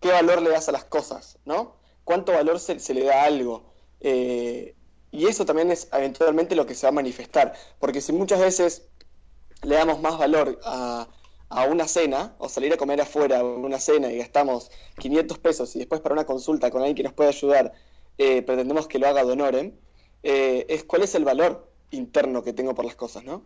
qué valor le das a las cosas, ¿no? ¿Cuánto valor se, le da a algo? Eh, y eso también es eventualmente lo que se va a manifestar. Porque si muchas veces le damos más valor a, a una cena, o salir a comer afuera una cena y gastamos 500 pesos y después para una consulta con alguien que nos puede ayudar, eh, pretendemos que lo haga de honorem, eh, es cuál es el valor interno que tengo por las cosas, ¿no?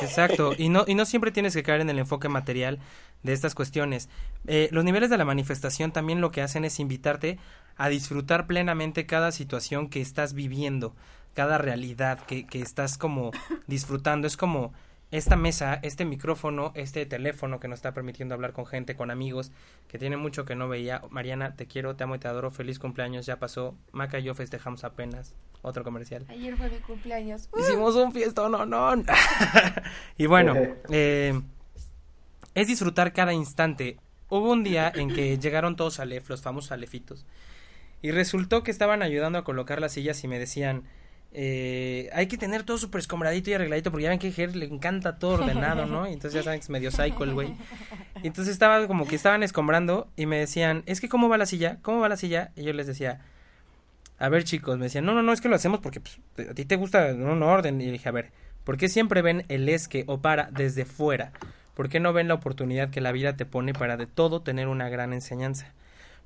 Exacto, y no, y no [LAUGHS] siempre tienes que caer en el enfoque material de estas cuestiones. Eh, los niveles de la manifestación también lo que hacen es invitarte a disfrutar plenamente cada situación que estás viviendo, cada realidad que, que estás como disfrutando. Es como esta mesa, este micrófono, este teléfono que nos está permitiendo hablar con gente, con amigos, que tiene mucho que no veía. Mariana, te quiero, te amo y te adoro. Feliz cumpleaños, ya pasó. Maca y yo festejamos apenas otro comercial. Ayer fue mi cumpleaños. Hicimos un fiesta, no, no. [LAUGHS] y bueno, [LAUGHS] eh, es disfrutar cada instante. Hubo un día en que llegaron todos a Alef, los famosos Alefitos, y resultó que estaban ayudando a colocar las sillas y me decían, eh, hay que tener todo súper escombradito y arregladito porque ya ven que a le encanta todo ordenado, ¿no? Y entonces ya saben que es medio psycho el güey. Y entonces estaba como que estaban escombrando y me decían, es que ¿cómo va la silla? ¿Cómo va la silla? Y yo les decía, a ver chicos, me decían, no, no, no, es que lo hacemos porque pues, a ti te gusta un orden. Y dije, a ver, ¿por qué siempre ven el es que o para desde fuera? ¿Por qué no ven la oportunidad que la vida te pone para de todo tener una gran enseñanza?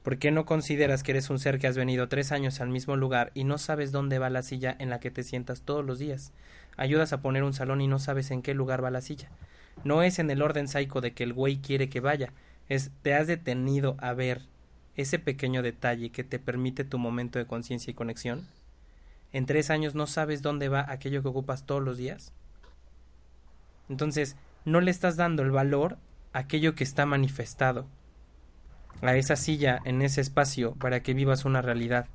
¿Por qué no consideras que eres un ser que has venido tres años al mismo lugar y no sabes dónde va la silla en la que te sientas todos los días? Ayudas a poner un salón y no sabes en qué lugar va la silla. No es en el orden saico de que el güey quiere que vaya, es te has detenido a ver ese pequeño detalle que te permite tu momento de conciencia y conexión? ¿En tres años no sabes dónde va aquello que ocupas todos los días? Entonces, no le estás dando el valor a aquello que está manifestado, a esa silla en ese espacio para que vivas una realidad,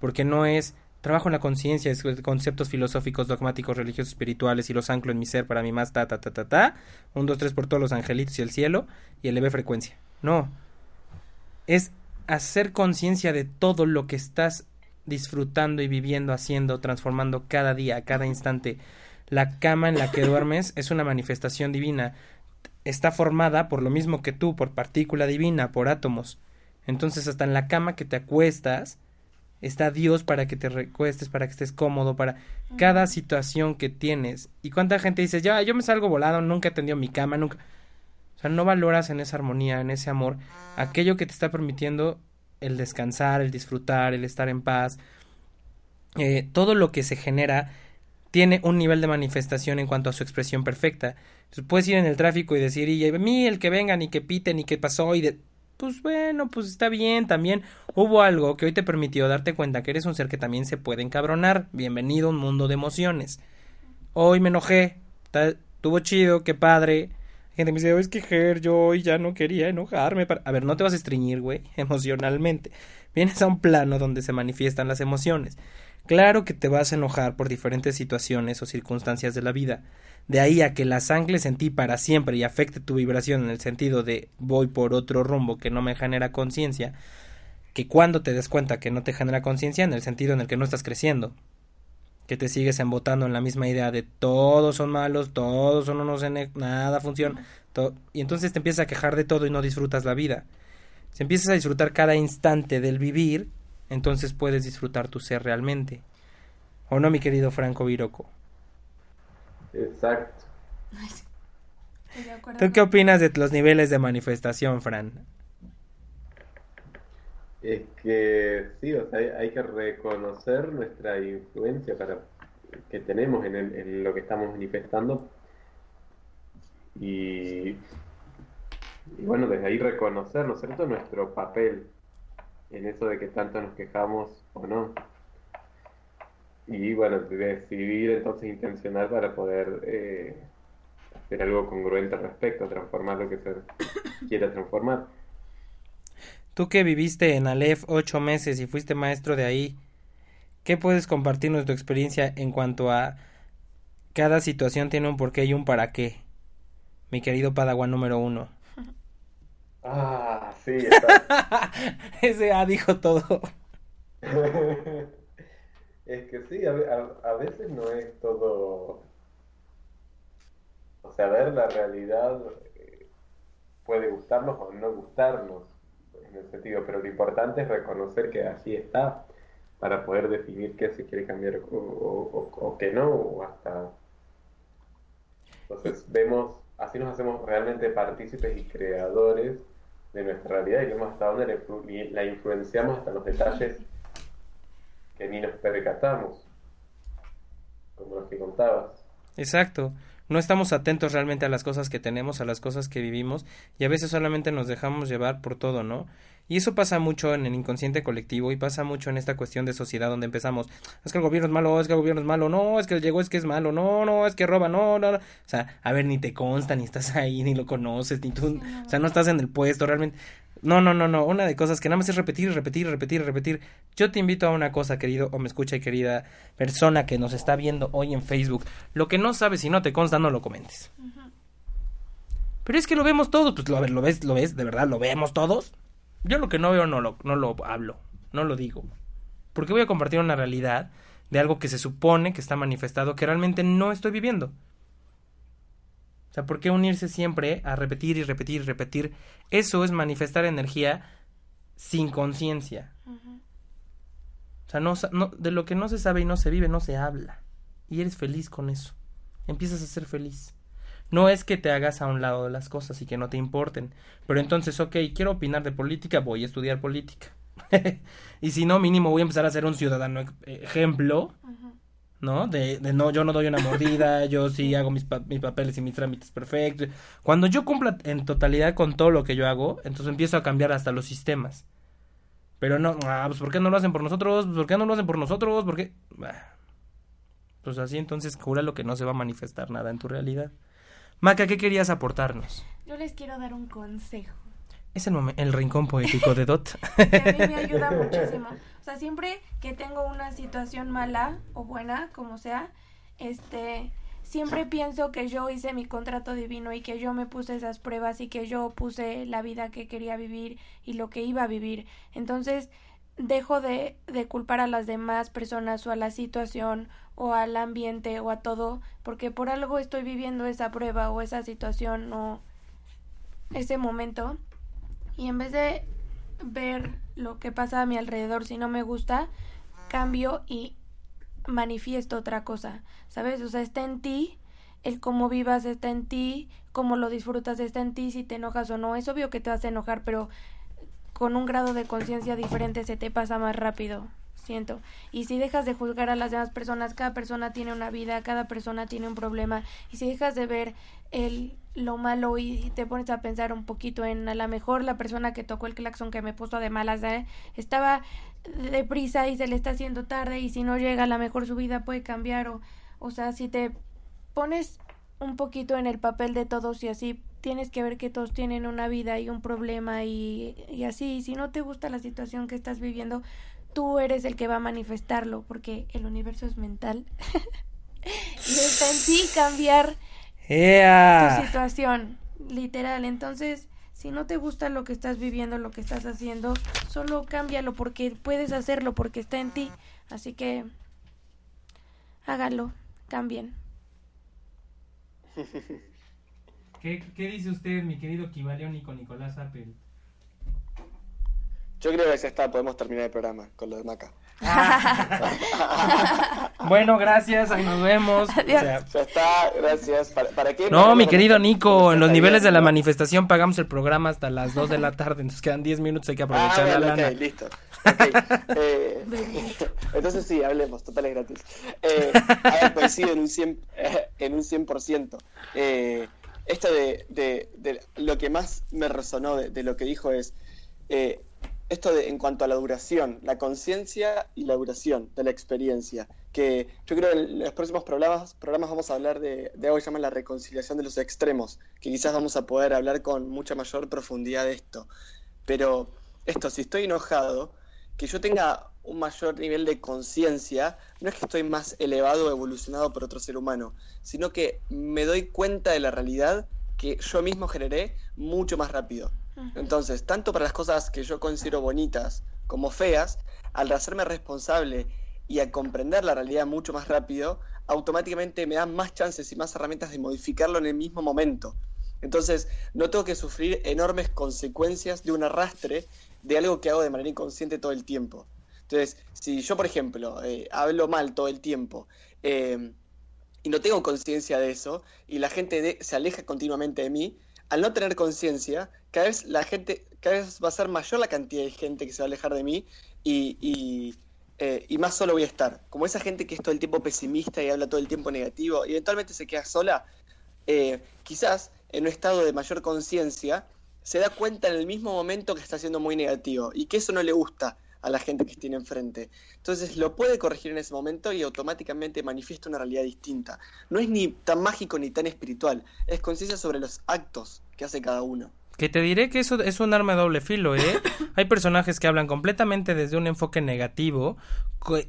porque no es trabajo en la conciencia, es conceptos filosóficos, dogmáticos, religiosos, espirituales y los anclo en mi ser para mi más ta ta ta ta ta, un dos tres por todos los angelitos y el cielo y eleve frecuencia. No, es hacer conciencia de todo lo que estás disfrutando y viviendo, haciendo, transformando cada día, cada instante. La cama en la que duermes es una manifestación divina. Está formada por lo mismo que tú, por partícula divina, por átomos. Entonces, hasta en la cama que te acuestas, está Dios para que te recuestes, para que estés cómodo, para cada situación que tienes. ¿Y cuánta gente dice, ya, yo me salgo volado, nunca he tendido mi cama, nunca... O sea, no valoras en esa armonía, en ese amor, aquello que te está permitiendo el descansar, el disfrutar, el estar en paz. Eh, todo lo que se genera tiene un nivel de manifestación en cuanto a su expresión perfecta. Entonces puedes ir en el tráfico y decir, y a mí el que vengan y que piten y que pasó y de... Pues bueno, pues está bien, también hubo algo que hoy te permitió darte cuenta que eres un ser que también se puede encabronar. Bienvenido a un mundo de emociones. Hoy me enojé, tuvo chido, qué padre, Gente me dice, es que yo hoy ya no quería enojarme. A ver, no te vas a estreñir, güey, [LAUGHS] emocionalmente. Vienes a un plano donde se manifiestan las emociones. Claro que te vas a enojar por diferentes situaciones o circunstancias de la vida. De ahí a que las ancles en ti para siempre y afecte tu vibración en el sentido de voy por otro rumbo que no me genera conciencia, que cuando te des cuenta que no te genera conciencia en el sentido en el que no estás creciendo, que te sigues embotando en la misma idea de todos son malos, todos son unos nada funciona, y entonces te empiezas a quejar de todo y no disfrutas la vida. Si empiezas a disfrutar cada instante del vivir, entonces puedes disfrutar tu ser realmente. ¿O no, mi querido Franco Viroco? Exacto. ¿Tú qué opinas de los niveles de manifestación, Fran? Es que sí, o sea, hay, que reconocer nuestra influencia para que tenemos en, en lo que estamos manifestando y, bueno, desde ahí reconocer, ¿no es cierto?, nuestro papel en eso de que tanto nos quejamos o no. Y bueno, decidir entonces intencionar para poder eh, hacer algo congruente al respecto, transformar lo que se [COUGHS] quiera transformar. Tú que viviste en Aleph ocho meses y fuiste maestro de ahí, ¿qué puedes compartirnos tu experiencia en cuanto a cada situación tiene un porqué y un para qué? Mi querido Padawan número uno. [LAUGHS] Ah, sí, [LAUGHS] Ese A dijo todo. [LAUGHS] es que sí, a, a, veces no es todo. O sea, ver la realidad eh, puede gustarnos o no gustarnos, en el sentido, pero lo importante es reconocer que así está para poder definir qué se quiere cambiar o, o, o que no, o hasta. Entonces, vemos, así nos hacemos realmente partícipes y creadores de nuestra realidad y vemos hasta dónde la influenciamos hasta los detalles que ni nos percatamos, como los que contabas. Exacto. No estamos atentos realmente a las cosas que tenemos, a las cosas que vivimos, y a veces solamente nos dejamos llevar por todo, ¿no? Y eso pasa mucho en el inconsciente colectivo y pasa mucho en esta cuestión de sociedad donde empezamos, es que el gobierno es malo, es que el gobierno es malo, no, es que llegó, es que es malo, no, no, es que roba, no, no, no. O sea, a ver, ni te consta, ni estás ahí, ni lo conoces, ni tú, o sea, no estás en el puesto, realmente. No, no, no, no, una de cosas que nada más es repetir, repetir, repetir, repetir. Yo te invito a una cosa, querido, o me escucha, querida persona que nos está viendo hoy en Facebook. Lo que no sabes y no te consta, no lo comentes. Pero es que lo vemos todos, pues lo, a ver, lo ves, lo ves, de verdad, lo vemos todos. Yo lo que no veo no lo, no lo hablo, no lo digo. Porque voy a compartir una realidad de algo que se supone que está manifestado que realmente no estoy viviendo. O sea, ¿por qué unirse siempre a repetir y repetir y repetir? Eso es manifestar energía sin conciencia. O sea, no, no, de lo que no se sabe y no se vive, no se habla. Y eres feliz con eso. Empiezas a ser feliz. No es que te hagas a un lado de las cosas y que no te importen. Pero entonces, ok, quiero opinar de política, voy a estudiar política. [LAUGHS] y si no, mínimo voy a empezar a ser un ciudadano ejemplo. ¿No? De, de, no, yo no doy una mordida, [LAUGHS] yo sí hago mis, mis papeles y mis trámites perfectos. Cuando yo cumpla en totalidad con todo lo que yo hago, entonces empiezo a cambiar hasta los sistemas. Pero no, ah, pues ¿por qué no lo hacen por nosotros? ¿Por qué no lo hacen por nosotros? ¿Por qué? Pues así entonces jura lo que no se va a manifestar nada en tu realidad. Maca, ¿qué querías aportarnos? Yo les quiero dar un consejo. Es el, el rincón poético de Dot. [LAUGHS] que a mí me [LAUGHS] ayuda muchísimo. O sea, siempre que tengo una situación mala o buena, como sea, este, siempre pienso que yo hice mi contrato divino y que yo me puse esas pruebas y que yo puse la vida que quería vivir y lo que iba a vivir. Entonces, dejo de, de culpar a las demás personas o a la situación o al ambiente o a todo, porque por algo estoy viviendo esa prueba o esa situación o ese momento. Y en vez de ver lo que pasa a mi alrededor, si no me gusta, cambio y manifiesto otra cosa, ¿sabes? O sea, está en ti, el cómo vivas está en ti, cómo lo disfrutas está en ti, si te enojas o no. Es obvio que te vas a enojar, pero con un grado de conciencia diferente se te pasa más rápido siento. Y si dejas de juzgar a las demás personas, cada persona tiene una vida, cada persona tiene un problema. Y si dejas de ver el lo malo y te pones a pensar un poquito en a lo mejor la persona que tocó el claxon que me puso de malas ¿eh? estaba deprisa y se le está haciendo tarde y si no llega a lo mejor su vida puede cambiar o o sea si te pones un poquito en el papel de todos y así tienes que ver que todos tienen una vida y un problema y, y así. Si no te gusta la situación que estás viviendo, tú eres el que va a manifestarlo, porque el universo es mental. [LAUGHS] y está en ti cambiar tu situación, literal. Entonces, si no te gusta lo que estás viviendo, lo que estás haciendo, solo cámbialo porque puedes hacerlo, porque está en ti. Así que hágalo, cambien. ¿Qué, ¿Qué, dice usted, mi querido Kivaleónico Nicolás Apple? Yo creo que ya está, podemos terminar el programa con lo de Maca. [LAUGHS] bueno, gracias, ahí nos vemos. ya está, gracias. ¿Para, qué? No, mi querido Nico, en los niveles de la manifestación pagamos el programa hasta las 2 de la tarde, entonces quedan 10 minutos, hay que aprovechar ah, la lana. listo. Eh, [LAUGHS] entonces sí, hablemos, total es gratis. Eh, a ver, coincido en un 100%. [LAUGHS] en un 100%. Eh, esto de, de, de, lo que más me resonó de, de lo que dijo es, eh, esto en cuanto a la duración, la conciencia y la duración de la experiencia, que yo creo que en los próximos programas, vamos a hablar de, de algo que se llama la reconciliación de los extremos, que quizás vamos a poder hablar con mucha mayor profundidad de esto. Pero esto, si estoy enojado, que yo tenga un mayor nivel de conciencia, no es que estoy más elevado o evolucionado por otro ser humano, sino que me doy cuenta de la realidad que yo mismo generé mucho más rápido. Entonces, tanto para las cosas que yo considero bonitas como feas, al hacerme responsable y a comprender la realidad mucho más rápido, automáticamente me dan más chances y más herramientas de modificarlo en el mismo momento. Entonces, no tengo que sufrir enormes consecuencias de un arrastre de algo que hago de manera inconsciente todo el tiempo. Entonces, si yo, por ejemplo, eh, hablo mal todo el tiempo eh, y no tengo conciencia de eso, y la gente se aleja continuamente de mí, al no tener conciencia, cada vez la gente, cada vez va a ser mayor la cantidad de gente que se va a alejar de mí y, eh, más solo voy a estar. Como esa gente que es todo el tiempo pesimista y habla todo el tiempo negativo y eventualmente se queda sola, eh, quizás en un estado de mayor conciencia se da cuenta en el mismo momento que está siendo muy negativo y que eso no le gusta a la gente que tiene enfrente. Entonces lo puede corregir en ese momento y automáticamente manifiesta una realidad distinta. No es ni tan mágico ni tan espiritual, es conciencia sobre los actos que hace cada uno. Que te diré que eso es un arma de doble filo, ¿eh? [LAUGHS] Hay personajes que hablan completamente desde un enfoque negativo,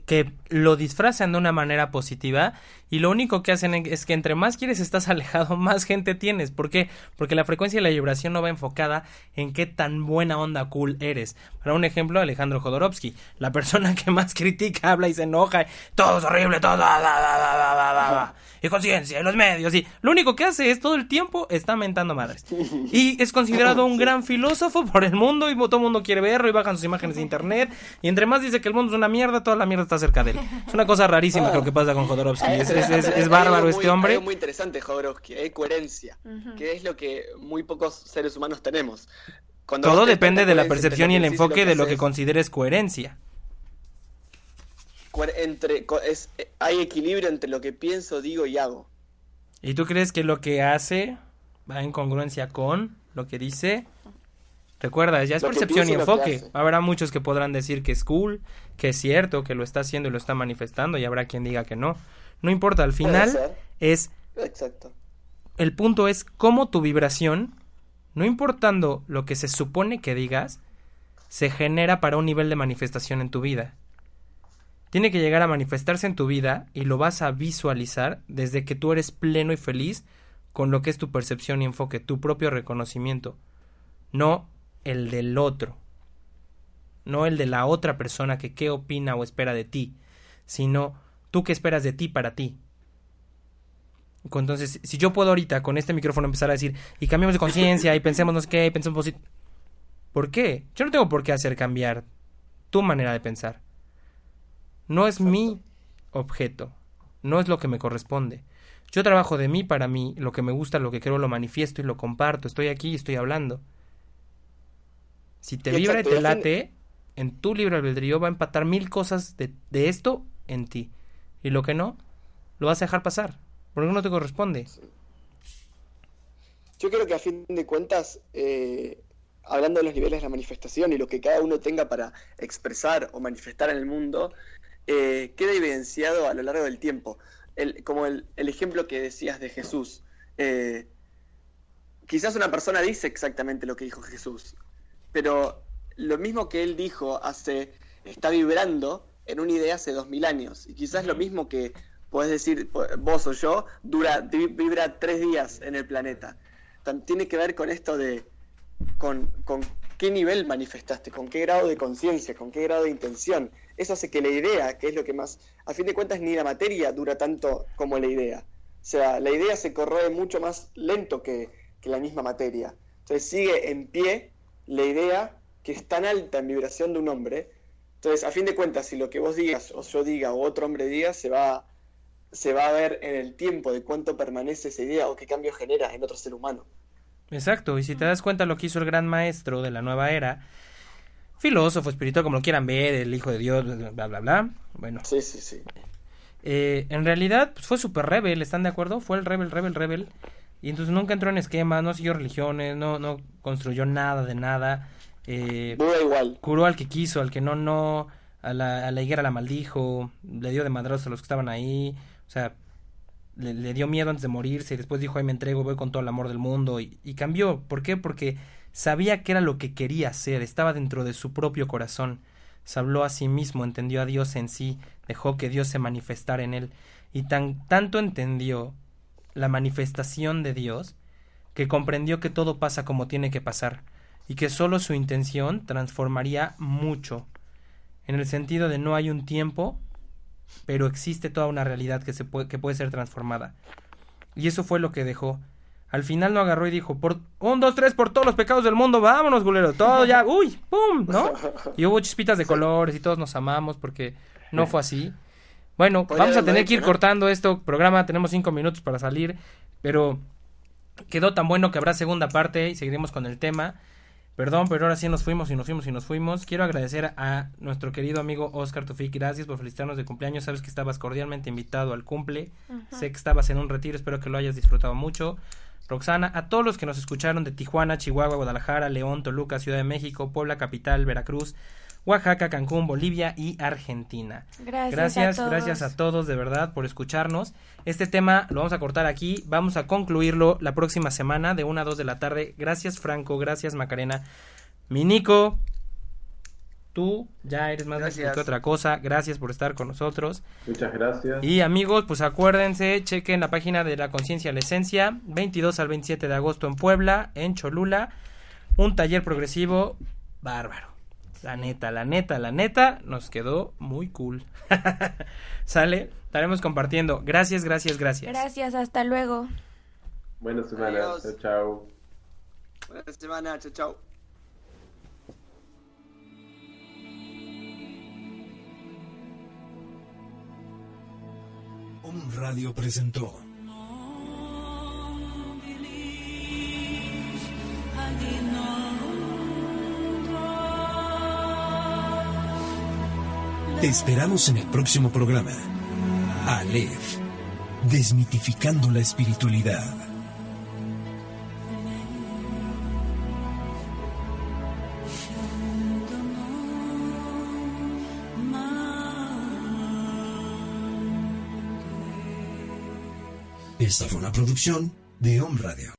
que lo disfrazan de una manera positiva y lo único que hacen es que entre más quieres estás [LAUGHS] alejado, más gente tienes. ¿Por qué? Porque la frecuencia y la vibración no va enfocada en qué tan buena onda cool eres. Para un ejemplo, Alejandro Jodorowsky, la persona que más [LAUGHS] critica, habla y se enoja, todo es horrible, todo, y conciencia, y los medios, y lo único que hace es todo el tiempo está mentando madres. Y es considerado un gran filósofo por el mundo, y todo el mundo quiere verlo, y bajan sus imágenes de internet, y entre más dice que el mundo es una mierda, toda la mierda está cerca de él. Es una cosa rarísima lo que pasa con Jodorowsky. Es, es, bárbaro este hombre. Es muy interesante, Jodorowsky, hay coherencia, que es lo que muy pocos seres humanos tenemos. Todo depende de la percepción y el enfoque de lo que consideres coherencia entre es, hay equilibrio entre lo que pienso, digo y hago. ¿Y tú crees que lo que hace va en congruencia con lo que dice? Recuerda, ya es percepción y enfoque. Habrá muchos que podrán decir que es cool, que es cierto, que lo está haciendo y lo está manifestando, y habrá quien diga que no. No importa, al final es... Exacto. El punto es cómo tu vibración, no importando lo que se supone que digas, se genera para un nivel de manifestación en tu vida tiene que llegar a manifestarse en tu vida y lo vas a visualizar desde que tú eres pleno y feliz con lo que es tu percepción y enfoque, tu propio reconocimiento, no el del otro, no el de la otra persona que qué opina o espera de ti, sino tú qué esperas de ti para ti. Entonces, si yo puedo ahorita con este micrófono empezar a decir, y cambiemos de conciencia, y pensemos no sé qué, y pensemos. ¿Por qué? Yo no tengo por qué hacer cambiar tu manera de pensar. No es mi objeto, no es lo que me corresponde. Yo trabajo de mí para mí, lo que me gusta, lo que creo, lo manifiesto y lo comparto. Estoy aquí y estoy hablando. Si te vibra y te late, en tu libre albedrío va a empatar mil cosas de, de, esto en ti. Y lo que no, lo vas a dejar pasar, porque no te corresponde. Yo creo que a fin de cuentas, eh, hablando de los niveles de la manifestación y lo que cada uno tenga para expresar o manifestar en el mundo, eh, queda evidenciado a lo largo del tiempo. El, como el, ejemplo que decías de Jesús. Eh, quizás una persona dice exactamente lo que dijo Jesús, pero lo mismo que él dijo hace, está vibrando en una idea hace dos mil años. Y quizás lo mismo que podés decir vos o yo, dura, vibra tres días en el planeta. tiene que ver con esto de, con, con qué nivel manifestaste, con qué grado de conciencia, con qué grado de intención. Eso hace que la idea, que es lo que más, a fin de cuentas, ni la materia dura tanto como la idea. O sea, la idea se corroe mucho más lento que, que la misma materia. Entonces sigue en pie la idea que es tan alta en vibración de un hombre. Entonces, a fin de cuentas, si lo que vos digas, o yo diga, o otro hombre diga, se va, se va a ver en el tiempo de cuánto permanece esa idea o qué cambio genera en otro ser humano. Exacto, y si te das cuenta lo que hizo el gran maestro de la nueva era, filósofo, espiritual, como lo quieran ver, el hijo de Dios, bla, bla, bla, bueno. Sí, sí, sí. Eh, en realidad, pues fue súper rebel, ¿están de acuerdo? Fue el rebel, rebel, rebel. Y entonces nunca entró en esquemas, no siguió religiones, no, no construyó nada de nada. Eh, igual. Curó al que quiso, al que no, no. A la, a la higuera la maldijo, le dio de madrazos a los que estaban ahí. O sea, le, dio miedo antes de morirse y después dijo, ay, me entrego, voy con todo el amor del mundo y, y cambió. ¿Por qué? Porque sabía que era lo que quería hacer, estaba dentro de su propio corazón. Se habló a sí mismo, entendió a Dios en sí, dejó que Dios se manifestara en él y tan tanto entendió la manifestación de Dios que comprendió que todo pasa como tiene que pasar y que solo su intención transformaría mucho en el sentido de no hay un tiempo pero existe toda una realidad que, se puede, que puede ser transformada. Y eso fue lo que dejó. Al final no agarró y dijo, por un, dos, tres, por todos los pecados del mundo, vámonos, gulero, todo ya, [LAUGHS] uy, pum, ¿no? [LAUGHS] Y hubo chispitas de colores y todos nos amamos porque no fue así. Bueno, vamos a tener que ir cortando esto programa, tenemos cinco minutos para salir, pero quedó tan bueno que habrá segunda parte y seguiremos con el tema. Perdón, pero ahora sí nos fuimos y nos fuimos y nos fuimos. Quiero agradecer a nuestro querido amigo Oscar Tufik. Gracias por felicitarnos de cumpleaños. Sabes que estabas cordialmente invitado al cumple. Sé que estabas en un retiro. Espero que lo hayas disfrutado mucho. Roxana, a todos los que nos escucharon de Tijuana, Chihuahua, Guadalajara, León, Toluca, Ciudad de México, Puebla, Capital, Veracruz, Oaxaca, Cancún, Bolivia y Argentina. Gracias. Gracias, a gracias a todos de verdad por escucharnos. Este tema lo vamos a cortar aquí. Vamos a concluirlo la próxima semana de 1 a 2 de la tarde. Gracias, Franco. Gracias, Macarena. Minico, tú ya eres más que otra cosa. Gracias por estar con nosotros. Muchas gracias. Y amigos, pues acuérdense, chequen la página de la conciencia la esencia, 22 al 27 de agosto en Puebla, en Cholula, un taller progresivo bárbaro. La neta, la neta, la neta, nos quedó muy cool. [LAUGHS] Sale, estaremos compartiendo. Gracias, gracias, gracias. Gracias, hasta luego. Buena semana, chao, chao. Buena semana, chao, chao. Om Radio presentó. Te esperamos en el próximo programa. Aleph, desmitificando la espiritualidad. Esta fue una producción de Home Radio.